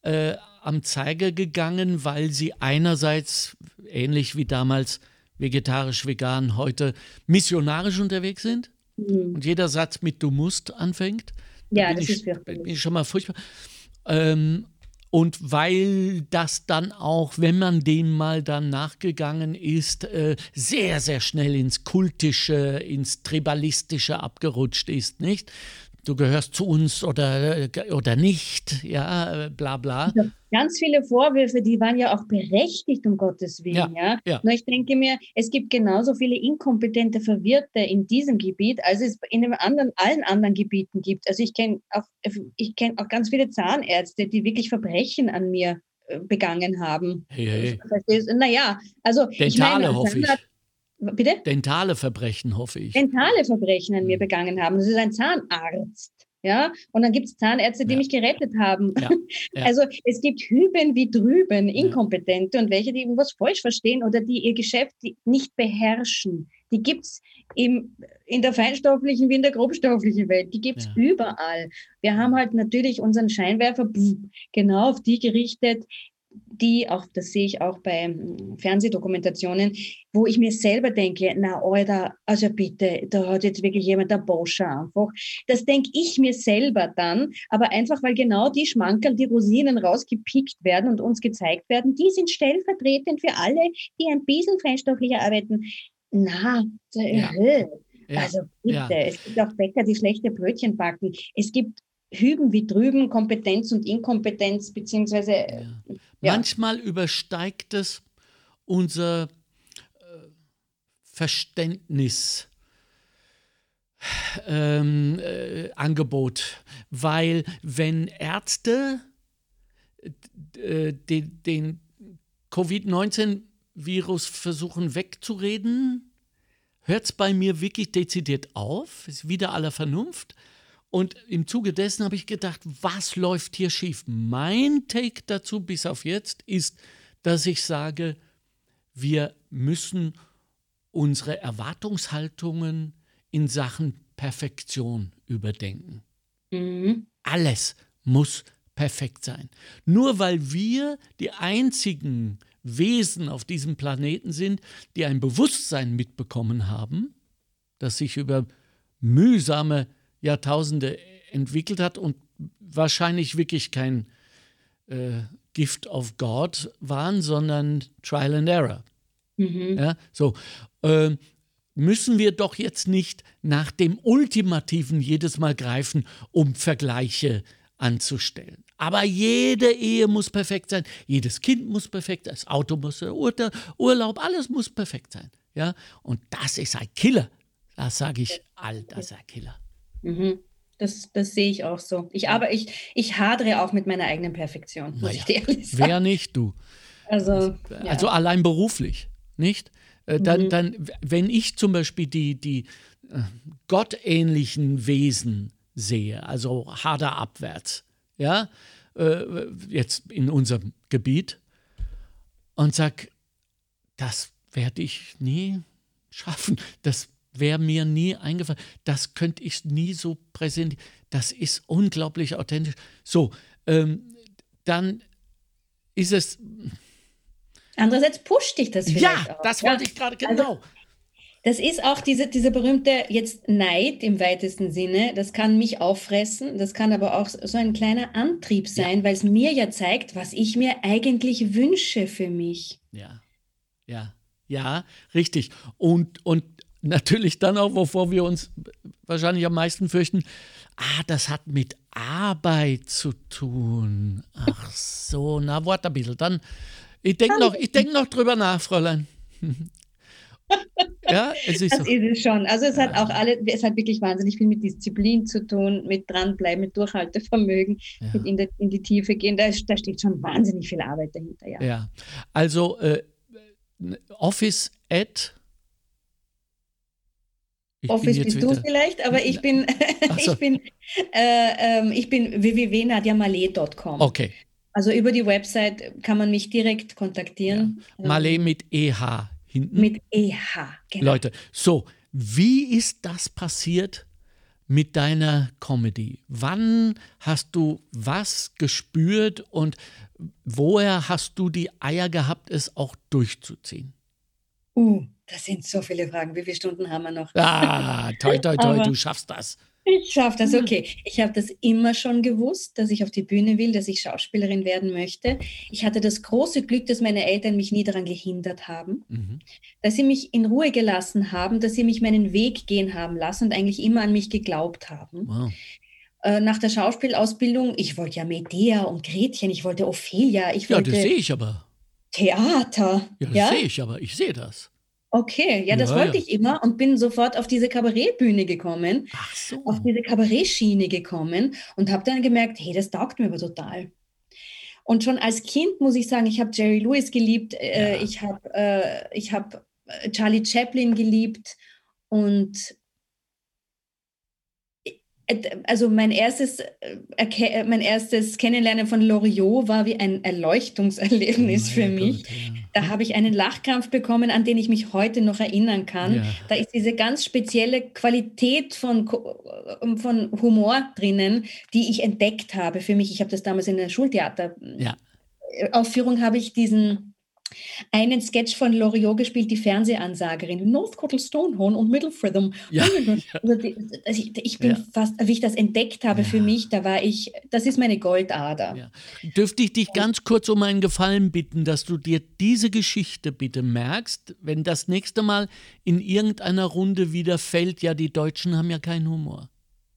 äh, am Zeiger gegangen, weil sie einerseits, ähnlich wie damals vegetarisch, vegan, heute missionarisch unterwegs sind mhm. und jeder Satz mit Du musst anfängt. Ja, das ich, ist bin ich schon mal furchtbar. Ähm, und weil das dann auch, wenn man dem mal dann nachgegangen ist, äh, sehr, sehr schnell ins Kultische, ins Tribalistische abgerutscht ist, nicht? Du gehörst zu uns oder, oder nicht, ja, bla bla. Also ganz viele Vorwürfe, die waren ja auch berechtigt, um Gottes Willen, ja. ja? ja. Nur ich denke mir, es gibt genauso viele inkompetente Verwirrte in diesem Gebiet, als es in den anderen, allen anderen Gebieten gibt. Also ich kenne auch, ich kenne auch ganz viele Zahnärzte, die wirklich Verbrechen an mir äh, begangen haben. Hey, hey. Naja, also Dentale, ich meine, hoffe ich. Bitte? Dentale Verbrechen, hoffe ich. Dentale Verbrechen an mir hm. begangen haben. Das ist ein Zahnarzt. Ja, und dann gibt es Zahnärzte, die Ja. mich gerettet haben. Ja, ja. Also es gibt hüben wie drüben Inkompetente und welche, die irgendwas falsch verstehen oder die ihr Geschäft nicht beherrschen. Die gibt es in der feinstofflichen wie in der grobstofflichen Welt. Die gibt es überall. Wir haben halt natürlich unseren Scheinwerfer genau auf die gerichtet, die, auch das sehe ich auch bei mm, Fernsehdokumentationen, wo ich mir selber denke, na Alter, also bitte, da hat jetzt wirklich jemand der Boscher einfach. Das denke ich mir selber dann, aber einfach, weil genau die Schmankerl, die Rosinen rausgepickt werden und uns gezeigt werden, die sind stellvertretend für alle, die ein bisschen feinstofflicher arbeiten. Na, äh, ja. also bitte, ja. es gibt auch Bäcker, die schlechte Brötchen backen. Es gibt hüben wie drüben Kompetenz und Inkompetenz, beziehungsweise äh, Ja. Ja. Manchmal übersteigt es unser äh, Verständnis. Ähm, äh, Angebot, weil wenn Ärzte äh, den, den Covid-19-Virus versuchen wegzureden, hört es bei mir wirklich dezidiert auf, ist wieder aller Vernunft. Und im Zuge dessen habe ich gedacht, was läuft hier schief? Mein Take dazu bis auf jetzt ist, dass ich sage, wir müssen unsere Erwartungshaltungen in Sachen Perfektion überdenken. mhm. Alles muss perfekt sein. Nur weil wir die einzigen Wesen auf diesem Planeten sind, die ein Bewusstsein mitbekommen haben, das sich über mühsame Jahrtausende entwickelt hat und wahrscheinlich wirklich kein äh, Gift of God waren, sondern Trial and Error. Mhm. Ja, so. ähm, müssen wir doch jetzt nicht nach dem Ultimativen jedes Mal greifen, um Vergleiche anzustellen. Aber jede Ehe muss perfekt sein, jedes Kind muss perfekt sein, das Auto muss, der Urlaub, alles muss perfekt sein. Ja? Und das ist ein Killer. Das sage ich all, das ist ein Killer. Mhm. Das, das sehe ich auch so. Ich, aber ich, ich hadere auch mit meiner eigenen Perfektion, muss Naja, ich dir ehrlich sagen. Wer nicht, du? Also, ja. Also allein beruflich, nicht? Äh, Dann, Mhm. dann, wenn ich zum Beispiel die, die äh, gottähnlichen Wesen sehe, also Hader abwärts, ja, äh, jetzt in unserem Gebiet, und sag, das werde ich nie schaffen, das wäre mir nie eingefallen, das könnte ich nie so präsentieren, das ist unglaublich authentisch. So, ähm, dann ist es Andererseits pusht dich das vielleicht ja, auch. das Ja. wollte ich gerade Also, genau. Das ist auch diese, diese berühmte jetzt Neid im weitesten Sinne. Das kann mich auffressen, das kann aber auch so ein kleiner Antrieb sein, weil es mir ja zeigt, was ich mir eigentlich wünsche für mich. ja, ja, ja, richtig. Und, und natürlich dann auch, wovor wir uns wahrscheinlich am meisten fürchten, ah, das hat mit Arbeit zu tun. Ach so, na, warte ein bisschen. Dann, ich denke noch, ich denk noch drüber nach, Fräulein. ja, es ist Das so. ist es schon. Also es hat auch alle, es hat wirklich wahnsinnig viel mit Disziplin zu tun, mit dranbleiben, mit Durchhaltevermögen, Ja. mit in, der, in die Tiefe gehen. Da, da steht schon wahnsinnig viel Arbeit dahinter, ja. Ja, also äh, Office at. Ich Office bist du vielleicht, aber ich bin, so. ich bin, äh, ähm, ich bin www.nadiamale.com. Okay, Also über die Website kann man mich direkt kontaktieren. Ähm, Malé mit EH hinten. Mit EH, genau. Leute, so, wie ist das passiert mit deiner Comedy? Wann hast du was gespürt und woher hast du die Eier gehabt, es auch durchzuziehen? Uh, das sind so viele Fragen. Wie viele Stunden haben wir noch? Ah, toi, toi, toi, du schaffst das. Ich schaffe das, okay. Ich habe das immer schon gewusst, dass ich auf die Bühne will, dass ich Schauspielerin werden möchte. Ich hatte das große Glück, dass meine Eltern mich nie daran gehindert haben, Mhm. dass sie mich in Ruhe gelassen haben, dass sie mich meinen Weg gehen haben lassen und eigentlich immer an mich geglaubt haben. Wow. Äh, nach der Schauspielausbildung, ich wollte ja Medea und Gretchen, ich wollte Ophelia, ich Ja, wollte das sehe ich aber. Theater. Ja, das Ja? sehe ich aber. Ich sehe das. Okay, ja, das Ja, wollte ja. ich immer und bin sofort auf diese Kabarettbühne gekommen. Ach so. auf diese Kabarettschiene gekommen und habe dann gemerkt, hey, das taugt mir aber total. Und schon als Kind muss ich sagen, ich habe Jerry Lewis geliebt, äh, ich habe äh, ich hab äh, Charlie Chaplin geliebt und also mein erstes, äh, mein erstes Kennenlernen von Loriot war wie ein Erleuchtungserlebnis oh für mich. Gott, ja. Da habe ich einen Lachkrampf bekommen, an den ich mich heute noch erinnern kann. Ja. Da ist diese ganz spezielle Qualität von, von Humor drinnen, die ich entdeckt habe für mich. Ich habe das damals in der Schultheater ja. Aufführung habe ich diesen einen Sketch von Loriot gespielt, die Fernsehansagerin, North Cottle Stonehorn und Middle Fritham. Ja, also die, also ich, ich, bin ja. fast, wie ich das entdeckt habe ja. für mich, da war ich, das ist meine Goldader. Dürfte ich dich ganz kurz um einen Gefallen bitten, dass du dir diese Geschichte bitte merkst, wenn das nächste Mal in irgendeiner Runde wieder fällt, ja, die Deutschen haben ja keinen Humor.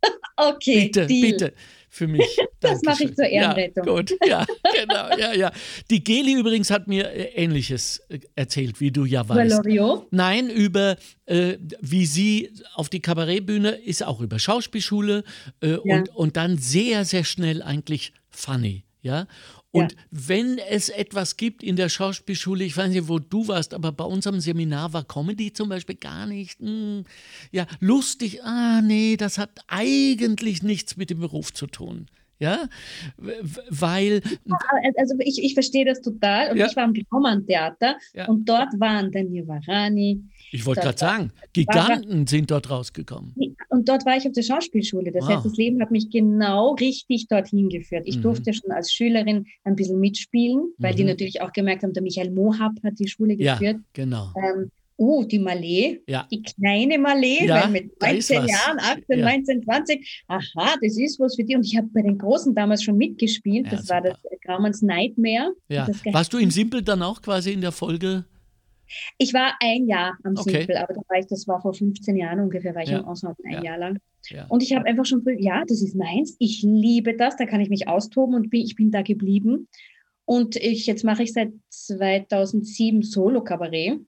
okay, bitte, Deal. bitte für mich. das mache ich zur Ehrenrettung. Ja, gut, ja, genau, ja, ja. Die Geli übrigens hat mir äh, Ähnliches äh, erzählt, wie du ja weißt. Über Loriot? Nein, über äh, wie sie auf die Kabarettbühne ist, auch über Schauspielschule äh, ja. und, und dann sehr, sehr schnell eigentlich funny. Ja, und ja. wenn es etwas gibt in der Schauspielschule, ich weiß nicht, wo du warst, aber bei unserem Seminar war Comedy zum Beispiel gar nicht, mh, hm, ja, lustig, ah, nee, das hat eigentlich nichts mit dem Beruf zu tun. Ja, weil. also ich, ich verstehe das total. Und ja. ich war im Graumann-Theater ja. und dort waren dann Varani, ich wollte gerade sagen, Giganten war, sind dort rausgekommen. Und dort war ich auf der Schauspielschule. Das ah. heißt, das Leben hat mich genau richtig dorthin geführt. Ich mhm. durfte schon als Schülerin ein bisschen mitspielen, weil mhm. die natürlich auch gemerkt haben, der Michael Mohab hat die Schule geführt. Ja, genau. Ähm, oh, die Malé, ja. die kleine Malé, ja, weil mit 19 Jahren, 18, ja. 19, 20, aha, das ist was für die. Und ich habe bei den Großen damals schon mitgespielt. Das super. war das Graumanns Nightmare. Warst du im Simpel dann auch quasi in der Folge? Ich war ein Jahr am okay. Simpel, aber da war ich, das war vor 15 Jahren ungefähr, war ich im Ensemble ein ja. Jahr lang. Und ich habe einfach schon früh, ja, das ist meins, ich liebe das, da kann ich mich austoben und bin, ich bin da geblieben. Und ich, jetzt mache ich seit 2007 Solo-Kabarett.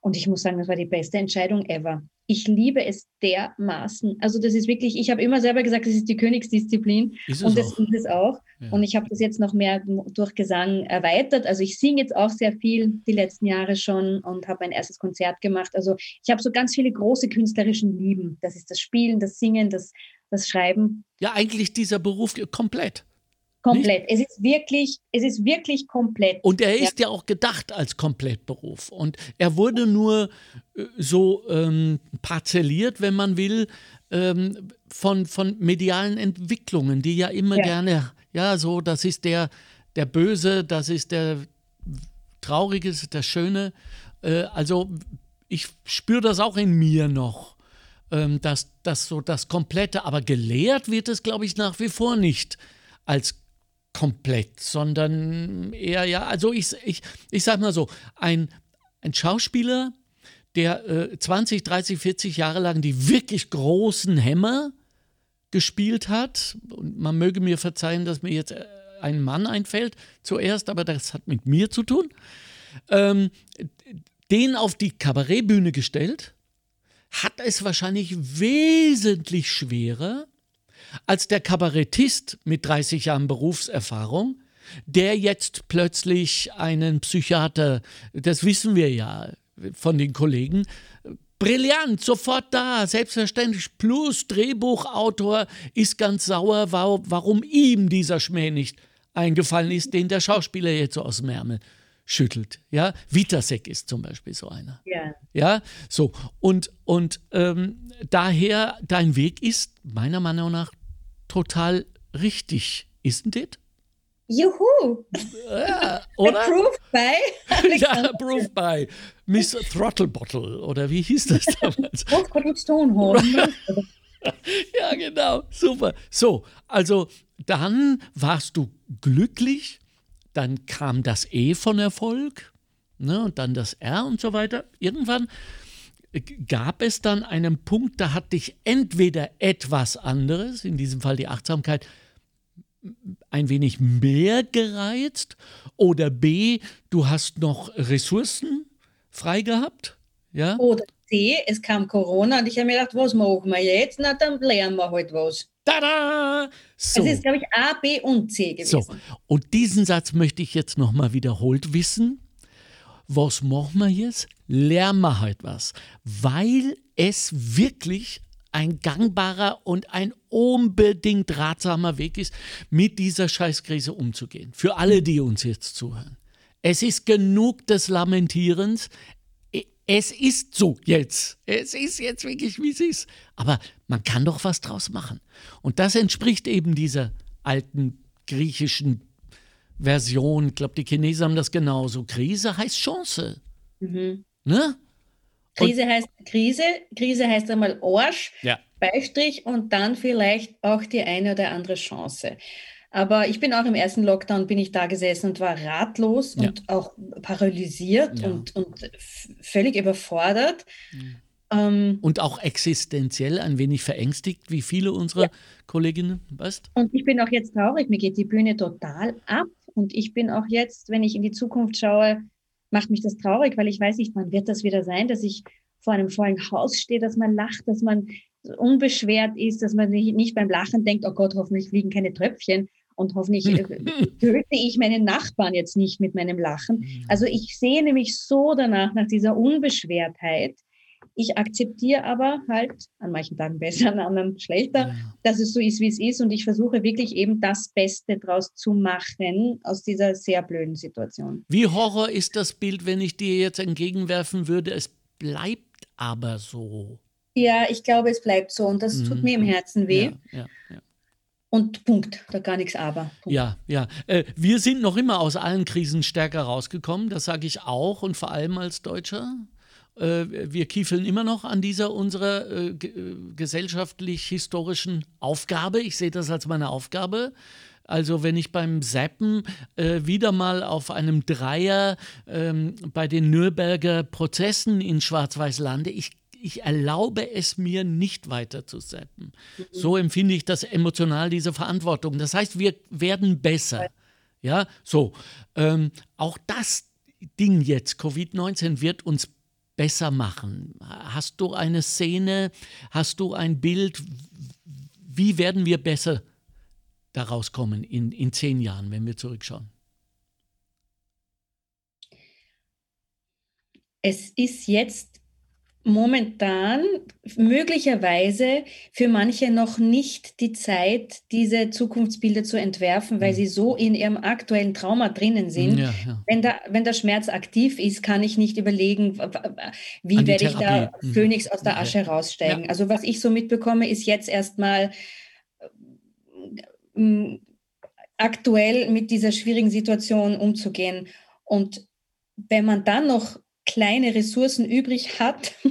Und ich muss sagen, das war die beste Entscheidung ever ich liebe es dermaßen. Also das ist wirklich, ich habe immer selber gesagt, das ist die Königsdisziplin und das auch. ist es auch. Ja. Und ich habe das jetzt noch mehr durch Gesang erweitert. Also ich singe jetzt auch sehr viel die letzten Jahre schon und habe mein erstes Konzert gemacht. Also ich habe so ganz viele große künstlerischen Lieben. Das ist das Spielen, das Singen, das, das Schreiben. Ja, eigentlich dieser Beruf komplett. Komplett. Es ist wirklich, es ist wirklich komplett. Und er ist ja, ja auch gedacht als Komplettberuf. Und er wurde nur äh, so ähm, parzelliert, wenn man will, ähm, von, von medialen Entwicklungen, die ja immer ja. gerne, ja, so, das ist der, der Böse, das ist der Traurige, das ist der Schöne. Äh, also ich spüre das auch in mir noch. Ähm, dass das so das Komplette, aber gelehrt wird es, glaube ich, nach wie vor nicht als komplett, sondern eher, ja, also ich, ich, ich sag mal so, ein, ein Schauspieler, der äh, 20, 30, 40 Jahre lang die wirklich großen Hämmer gespielt hat, und man möge mir verzeihen, dass mir jetzt äh, ein Mann einfällt zuerst, aber das hat mit mir zu tun, ähm, den auf die Kabarettbühne gestellt, hat es wahrscheinlich wesentlich schwerer, als der Kabarettist mit 30 Jahren Berufserfahrung, der jetzt plötzlich einen Psychiater, das wissen wir ja von den Kollegen, brillant, sofort da, selbstverständlich, plus Drehbuchautor ist ganz sauer, warum ihm dieser Schmäh nicht eingefallen ist, den der Schauspieler jetzt so aus dem Ärmel schüttelt. Ja, Vitasek ist zum Beispiel so einer. Ja. Ja, so. Und, und ähm, daher, dein Weg ist meiner Meinung nach total richtig, isn't it? Juhu! Ja, oder? Approved by? ja, approved by Miss Throttlebottle, oder wie hieß das damals? Stonehorn. ja, genau, super. So, also dann warst du glücklich, dann kam das E von Erfolg, ne, und dann das R und so weiter. Irgendwann gab es dann einen Punkt, da hat dich entweder etwas anderes, in diesem Fall die Achtsamkeit, ein wenig mehr gereizt oder B, du hast noch Ressourcen frei gehabt? Ja? Oder C, es kam Corona und ich habe mir gedacht, was machen wir jetzt? Na, dann lernen wir halt was. Tada! So. Es ist, glaube ich, A, B und C gewesen. So. Und diesen Satz möchte ich jetzt nochmal wiederholt wissen was machen wir jetzt? Lernen wir halt was. Weil es wirklich ein gangbarer und ein unbedingt ratsamer Weg ist, mit dieser Scheißkrise umzugehen. Für alle, die uns jetzt zuhören. Es ist genug des Lamentierens. Es ist so jetzt. Es ist jetzt wirklich, wie es ist. Aber man kann doch was draus machen. Und das entspricht eben dieser alten griechischen Version. Ich glaube, die Chinesen haben das genauso. Krise heißt Chance. Mhm. Ne? Krise heißt Krise, Krise heißt einmal Arsch, ja. Beistrich und dann vielleicht auch die eine oder andere Chance. Aber ich bin auch im ersten Lockdown, bin ich da gesessen und war ratlos ja. und auch paralysiert ja. und, und völlig überfordert. Mhm. Ähm, und auch existenziell ein wenig verängstigt, wie viele unserer ja. Kolleginnen, weißt? Und ich bin auch jetzt traurig, mir geht die Bühne total ab. Und ich bin auch jetzt, wenn ich in die Zukunft schaue, macht mich das traurig, weil ich weiß nicht, wann wird das wieder sein, dass ich vor einem vollen Haus stehe, dass man lacht, dass man unbeschwert ist, dass man nicht beim Lachen denkt, oh Gott, hoffentlich fliegen keine Tröpfchen, und hoffentlich äh, töte ich meinen Nachbarn jetzt nicht mit meinem Lachen. Mhm. Also ich sehe nämlich so danach, nach dieser Unbeschwertheit. Ich akzeptiere aber halt, an manchen Tagen besser, an anderen schlechter, ja. dass es so ist, wie es ist. Und ich versuche wirklich eben das Beste draus zu machen aus dieser sehr blöden Situation. Wie Horror ist das Bild, wenn ich dir jetzt entgegenwerfen würde, es bleibt aber so. Ja, ich glaube, es bleibt so und das mhm. tut mir im Herzen weh. Ja, ja. Und Punkt, da gar nichts aber. Punkt. Ja, ja. Äh, wir sind noch immer aus allen Krisen stärker rausgekommen, das sage ich auch und vor allem als Deutscher. Äh, wir kiefeln immer noch an dieser unserer äh, äh gesellschaftlich-historischen Aufgabe. Ich sehe das als meine Aufgabe. Also wenn ich beim Seppen äh, wieder mal auf einem Dreier ähm, bei den Nürnberger Prozessen in Schwarz-Weiß lande, ich ich erlaube es mir nicht weiter zu. Mhm. So empfinde ich das emotional, diese Verantwortung. Das heißt, wir werden besser. Ja, so. Ähm, auch das Ding jetzt, Covid-19, wird uns besser machen. Hast du eine Szene, hast du ein Bild, wie werden wir besser daraus kommen in, in zehn Jahren, wenn wir zurückschauen? Es ist jetzt momentan möglicherweise für manche noch nicht die Zeit, diese Zukunftsbilder zu entwerfen, weil mhm. sie so in ihrem aktuellen Trauma drinnen sind. Ja, ja. Wenn, da, wenn der Schmerz aktiv ist, kann ich nicht überlegen, wie werde ich da mhm. Phönix aus der Asche raussteigen. Ja. Also was ich so mitbekomme, ist jetzt erstmal äh, aktuell mit dieser schwierigen Situation umzugehen. Und wenn man dann noch kleine Ressourcen übrig hat,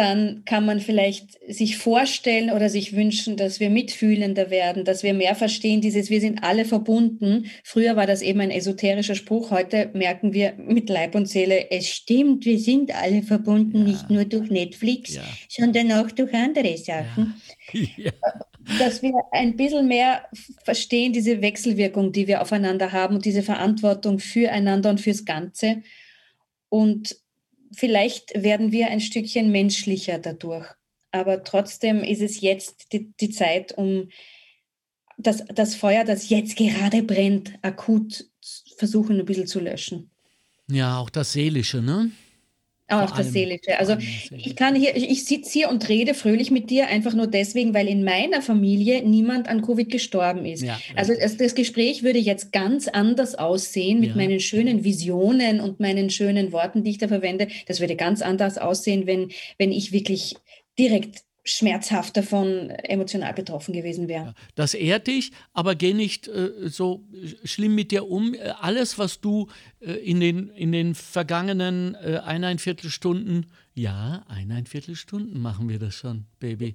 dann kann man vielleicht sich vorstellen oder sich wünschen, dass wir mitfühlender werden, dass wir mehr verstehen, dieses wir sind alle verbunden. Früher war das eben ein esoterischer Spruch, heute merken wir mit Leib und Seele, es stimmt, wir sind alle verbunden, ja. nicht nur durch Netflix, ja. sondern auch durch andere Sachen. Ja. Dass wir ein bisschen mehr verstehen, diese Wechselwirkung, die wir aufeinander haben und diese Verantwortung füreinander und fürs Ganze und vielleicht werden wir ein Stückchen menschlicher dadurch. Aber trotzdem ist es jetzt die, die Zeit, um das, das Feuer, das jetzt gerade brennt, akut versuchen, ein bisschen zu löschen. Ja, auch das Seelische, ne? Auch das Seelische. Also ich kann hier, ich sitze hier und rede fröhlich mit dir einfach nur deswegen, weil in meiner Familie niemand an Covid gestorben ist. Ja, also das, das, Gespräch würde jetzt ganz anders aussehen mit ja. meinen schönen Visionen und meinen schönen Worten, die ich da verwende. Das würde ganz anders aussehen, wenn, wenn ich wirklich direkt schmerzhaft davon emotional betroffen gewesen wäre. Das ehrt dich, aber geh nicht äh, so schlimm mit dir um. Alles, was du äh, in, den, in den vergangenen äh, eineinviertel Stunden, ja, eineinviertel Stunden machen wir das schon, Baby,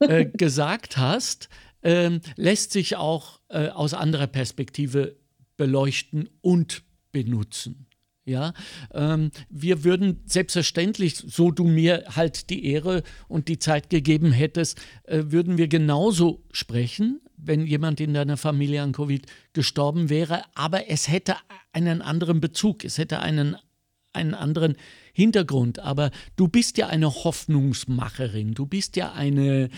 äh, gesagt hast, ähm, lässt sich auch äh, aus anderer Perspektive beleuchten und benutzen. Ja, ähm, wir würden selbstverständlich, so du mir halt die Ehre und die Zeit gegeben hättest, äh, würden wir genauso sprechen, wenn jemand in deiner Familie an Covid gestorben wäre. Aber es hätte einen anderen Bezug, es hätte einen, einen anderen Hintergrund. Aber du bist ja eine Hoffnungsmacherin, du bist ja eine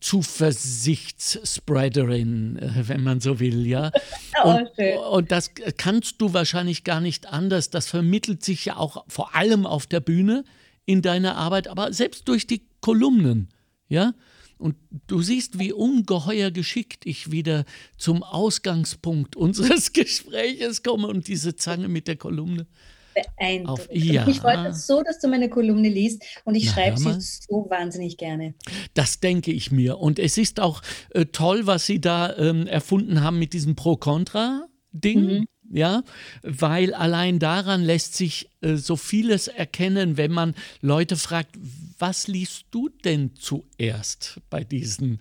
Zuversichtsspreaderin, äh, wenn man so will, ja. Oh, und, und, das kannst du wahrscheinlich gar nicht anders. Das vermittelt sich ja auch vor allem auf der Bühne in deiner Arbeit, aber selbst durch die Kolumnen Ja? Und du siehst, wie ungeheuer geschickt ich wieder zum Ausgangspunkt unseres Gespräches komme und diese Zange mit der Kolumne. Beeindruckend. Auf, ja. Ich freue mich so, dass du meine Kolumne liest und ich schreibe sie so wahnsinnig gerne. Das denke ich mir. Und es ist auch äh, toll, was sie da ähm, erfunden haben mit diesem Pro-Contra-Ding. Mhm ja, weil allein daran lässt sich äh, so vieles erkennen, wenn man Leute fragt, was liest du denn zuerst bei diesen,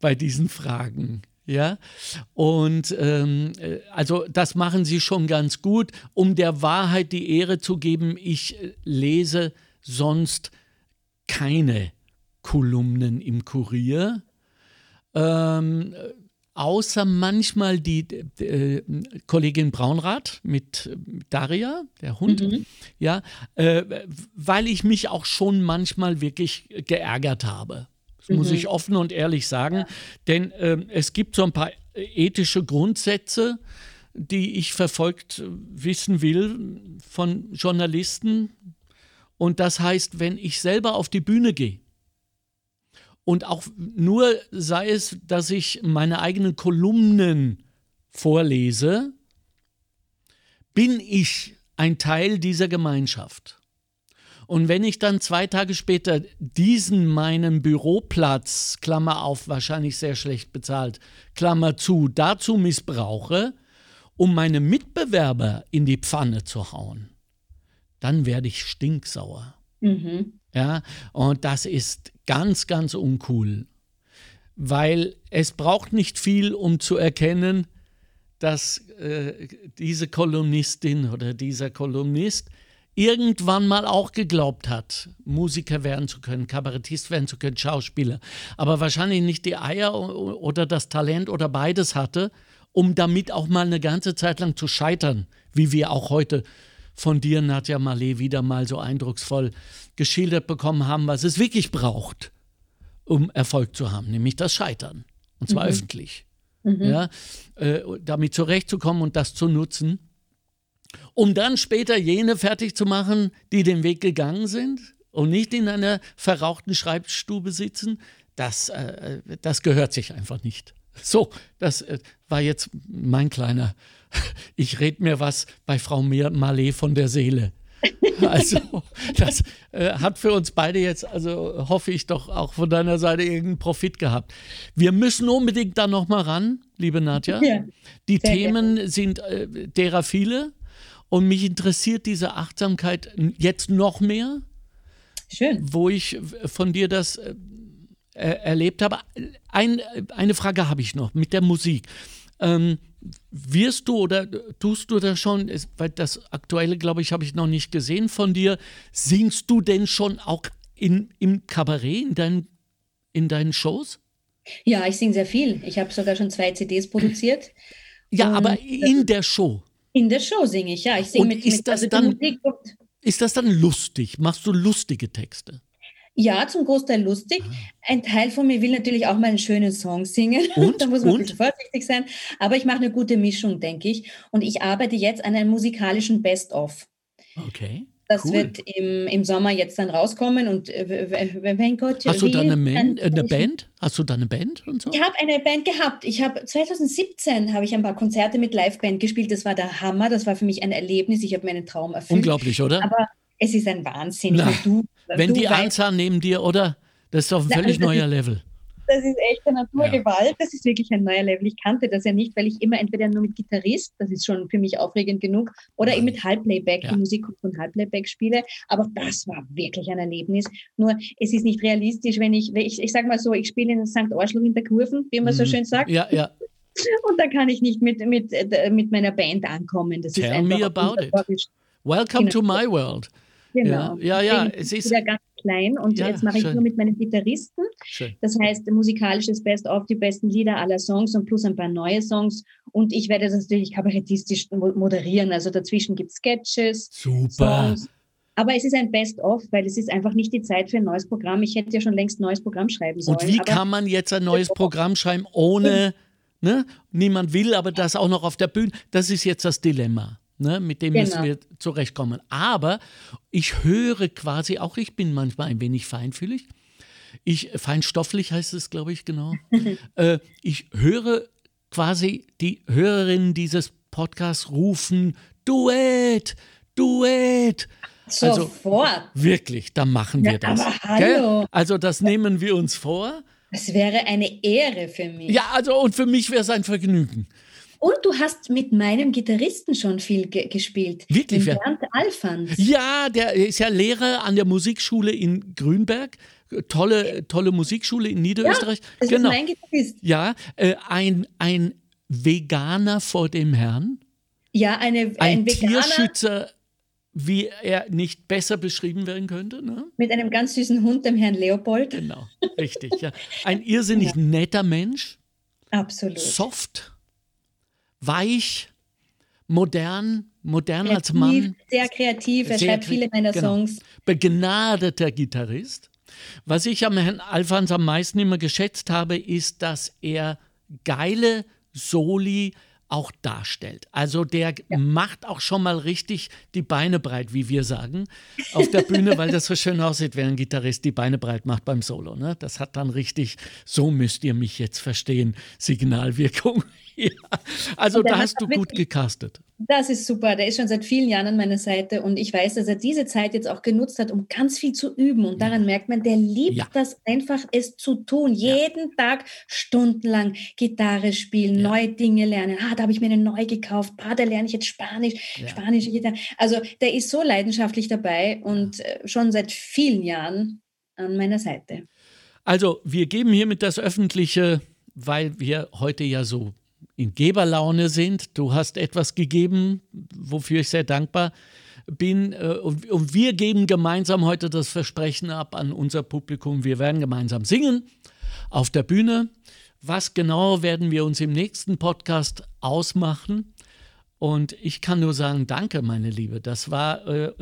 bei diesen Fragen? Ja, und ähm, äh, also das machen sie schon ganz gut, um der Wahrheit die Ehre zu geben. Ich äh, lese sonst keine Kolumnen im Kurier. Ähm, außer manchmal die äh, Kollegin Braunrath mit Daria, der Hund, mhm. ja, äh, weil ich mich auch schon manchmal wirklich geärgert habe. Das mhm. muss ich offen und ehrlich sagen, ja. denn äh, es gibt so ein paar ethische Grundsätze, die ich verfolgt wissen will von Journalisten. Und das heißt, wenn ich selber auf die Bühne gehe, und auch nur sei es, dass ich meine eigenen Kolumnen vorlese, bin ich ein Teil dieser Gemeinschaft. Und wenn ich dann zwei Tage später diesen meinen Büroplatz, Klammer auf, wahrscheinlich sehr schlecht bezahlt, Klammer zu, dazu missbrauche, um meine Mitbewerber in die Pfanne zu hauen, dann werde ich stinksauer. Mhm. Ja, und das ist ganz, ganz uncool, weil es braucht nicht viel, um zu erkennen, dass äh, diese Kolumnistin oder dieser Kolumnist irgendwann mal auch geglaubt hat, Musiker werden zu können, Kabarettist werden zu können, Schauspieler, aber wahrscheinlich nicht die Eier oder das Talent oder beides hatte, um damit auch mal eine ganze Zeit lang zu scheitern, wie wir auch heute von dir, Nadja Malé, wieder mal so eindrucksvoll geschildert bekommen haben, was es wirklich braucht, um Erfolg zu haben, nämlich das Scheitern. Und zwar mhm. öffentlich. Mhm. Ja, äh, damit zurechtzukommen und das zu nutzen, um dann später jene fertig zu machen, die den Weg gegangen sind und nicht in einer verrauchten Schreibstube sitzen, das, äh, das gehört sich einfach nicht. So, das äh, war jetzt mein kleiner. Ich rede mir was bei Frau Malé von der Seele. Also, das äh, hat für uns beide jetzt, also hoffe ich doch auch von deiner Seite irgendeinen Profit gehabt. Wir müssen unbedingt da nochmal ran, liebe Nadja. Ja, Die Themen gerne. sind äh, derer viele und mich interessiert diese Achtsamkeit jetzt noch mehr. Schön. Wo ich von dir das äh, erlebt habe. Ein, eine Frage habe ich noch mit der Musik. Ähm, wirst du oder tust du da schon, weil das aktuelle, glaube ich, habe ich noch nicht gesehen von dir, singst du denn schon auch in, im Kabarett, in deinen, in deinen Shows? Ja, ich singe sehr viel. Ich habe sogar schon zwei CDs produziert. Ja, aber in der Show. In der Show singe ich, ja. Ich singe mit, ist mit das also dann, Ist das dann lustig? Machst du lustige Texte? Ja, zum Großteil lustig. Ah. Ein Teil von mir will natürlich auch mal einen schönen Song singen. Und? da muss man Und? ein bisschen vorsichtig sein. Aber ich mache eine gute Mischung, denke ich. Und ich arbeite jetzt an einem musikalischen Best-of. Okay. Das cool. wird im, im Sommer jetzt dann rauskommen und äh, wenn Gott Hast du da eine, Man, eine Band? Hast du da eine Band und so? Ich habe eine Band gehabt. Ich habe 2017 habe ich ein paar Konzerte mit Liveband gespielt. Das war der Hammer. Das war für mich ein Erlebnis. Ich habe meinen Traum erfüllt. Unglaublich, oder? Aber es ist ein Wahnsinn. Na, du, wenn du die Einzahn neben dir, oder? Das ist doch ein völlig Na, neuer Level. Das ist echte Naturgewalt. Ja. Das ist wirklich ein neuer Level. Ich kannte das ja nicht, weil ich immer entweder nur mit Gitarrist, das ist schon für mich aufregend genug, oder ja. eben mit Halbplayback, ja. die Musik von Halbplayback spiele. Aber das war wirklich ein Erlebnis. Nur es ist nicht realistisch, wenn ich, ich, ich sage mal so, ich spiele in St. Arschloch in der Kurven, wie man mhm. so schön sagt. Ja, ja. Und da kann ich nicht mit, mit, äh, mit meiner Band ankommen. Das Tell ist me about it. Welcome genau. to my world. Genau. Ja, ja, ja es ist ganz klein und ja, jetzt mache ich nur mit meinen Gitarristen. Schön. Das heißt, musikalisches Best-of, die besten Lieder aller Songs und plus ein paar neue Songs. Und ich werde das natürlich kabarettistisch moderieren. Also dazwischen gibt es Sketches. Super. Songs. Aber es ist ein Best-of, weil es ist einfach nicht die Zeit für ein neues Programm. Ich hätte ja schon längst ein neues Programm schreiben sollen. Und wie kann man jetzt ein neues Programm schreiben, ohne, ne? niemand will, aber das auch noch auf der Bühne? Das ist jetzt das Dilemma. Ne, mit dem genau. müssen wir zurechtkommen. Aber ich höre quasi, auch ich bin manchmal ein wenig feinfühlig, ich, feinstofflich heißt es, glaube ich, genau. äh, ich höre quasi die Hörerinnen dieses Podcasts rufen, Duett, Duett. Also Sofort. Also, wirklich, da machen wir ja, das. Also das nehmen wir uns vor. Es wäre eine Ehre für mich. Ja, also und für mich wäre es ein Vergnügen. Und du hast mit meinem Gitarristen schon viel ge gespielt. Wirklich? Bernd Alfans. Ja, der ist ja Lehrer an der Musikschule in Grünberg. Tolle, tolle Musikschule in Niederösterreich. Ja, das genau. ist mein Gitarrist. Ja, äh, ein, ein Veganer vor dem Herrn. Ja, eine, ein, ein Tierschützer, wie er nicht besser beschrieben werden könnte. Ne? Mit einem ganz süßen Hund, dem Herrn Leopold. Genau, richtig. Ja. Ein irrsinnig ja. netter Mensch. Absolut. Soft weich, modern, modern kreativ, als Mann. Sehr kreativ, er schreibt viele meiner genau. Songs. Begnadeter Gitarrist. Was ich am Herrn Alfons am meisten immer geschätzt habe, ist, dass er geile Soli auch darstellt. Also der ja. macht auch schon mal richtig die Beine breit, wie wir sagen, auf der Bühne, weil das so schön aussieht, wenn ein Gitarrist die Beine breit macht beim Solo. Ne? Das hat dann richtig, so müsst ihr mich jetzt verstehen, Signalwirkung. ja. Also da hast du gut gecastet. Das ist super. Der ist schon seit vielen Jahren an meiner Seite und ich weiß, dass er diese Zeit jetzt auch genutzt hat, um ganz viel zu üben. Und daran merkt man, der liebt ja. das einfach, es zu tun. Ja. Jeden Tag stundenlang Gitarre spielen, neue Dinge lernen. Ah, da habe ich mir eine neu gekauft. Ah, da lerne ich jetzt Spanisch, spanische Gitarre. Also der ist so leidenschaftlich dabei und äh, schon seit vielen Jahren an meiner Seite. Also wir geben hiermit das öffentliche, weil wir heute ja so in Geberlaune sind. Du hast etwas gegeben, wofür ich sehr dankbar bin. Äh, und wir geben gemeinsam heute das Versprechen ab an unser Publikum. Wir werden gemeinsam singen auf der Bühne. Was genau werden wir uns im nächsten Podcast ausmachen? Und ich kann nur sagen, danke, meine Liebe. Das war äh,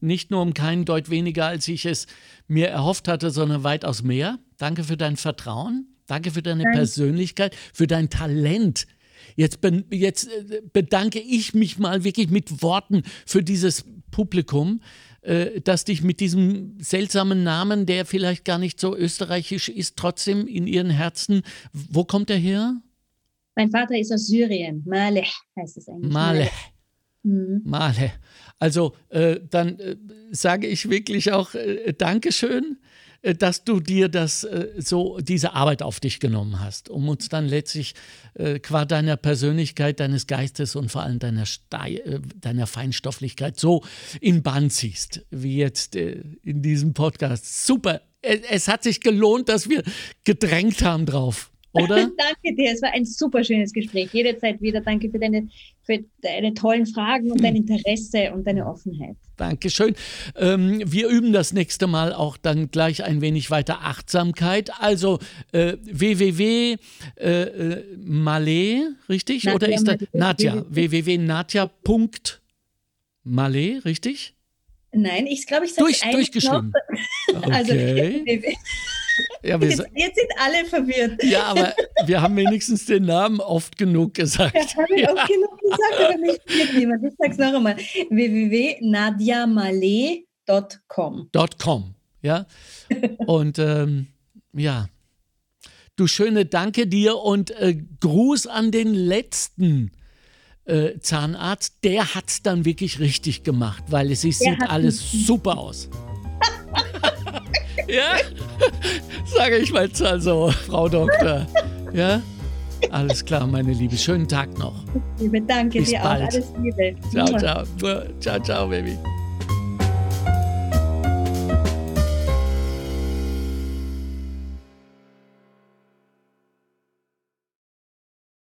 nicht nur um keinen Deut weniger, als ich es mir erhofft hatte, sondern weitaus mehr. Danke für dein Vertrauen. Danke für deine Danke. Persönlichkeit, für dein Talent. Jetzt, be jetzt äh, bedanke ich mich mal wirklich mit Worten für dieses Publikum, äh, das dich mit diesem seltsamen Namen, der vielleicht gar nicht so österreichisch ist, trotzdem in ihren Herzen. Wo kommt er her? Mein Vater ist aus Syrien. Maleh heißt es eigentlich. Maleh. Mhm. Maleh. Also äh, dann äh, sage ich wirklich auch äh, Dankeschön dass du dir das äh, so, diese Arbeit auf dich genommen hast, um uns dann letztlich äh, qua deiner Persönlichkeit, deines Geistes und vor allem deiner, Stei deiner Feinstofflichkeit so in Band ziehst, wie jetzt in diesem Podcast. Super. Es hat sich gelohnt, dass wir gedrängt haben drauf oder? Danke dir, es war ein super schönes Gespräch. Jederzeit wieder. Danke für deine, für deine tollen Fragen und dein Interesse und deine Offenheit. Dankeschön. Ähm, wir üben das nächste Mal auch dann gleich ein wenig weiter Achtsamkeit. Also äh, www äh, äh Malé, richtig? Nadja, Oder ist das Nadja? www.nadja.malé, richtig? Nein, ich glaube, ich sage Durch, Durchgeschrieben. Also, Ja, jetzt, jetzt, sind alle verwirrt. Ja, aber wir haben wenigstens den Namen oft genug gesagt. Ja, habe ich ja. oft genug gesagt, aber nicht jemand. Ich sage es noch einmal. www.nadiamale.com. .com, ja. Und ähm, ja, du schöne Danke dir und äh, Gruß an den letzten äh, Zahnarzt. Der hat es dann wirklich richtig gemacht, weil es sieht alles super aus. Ja? Sage ich mal so, Frau Doktor. Ja? Alles klar, meine Liebe. Schönen Tag noch. Liebe, danke Bis dir bald. auch. Alles Liebe. Ciao, ciao. Ciao, ciao, Baby.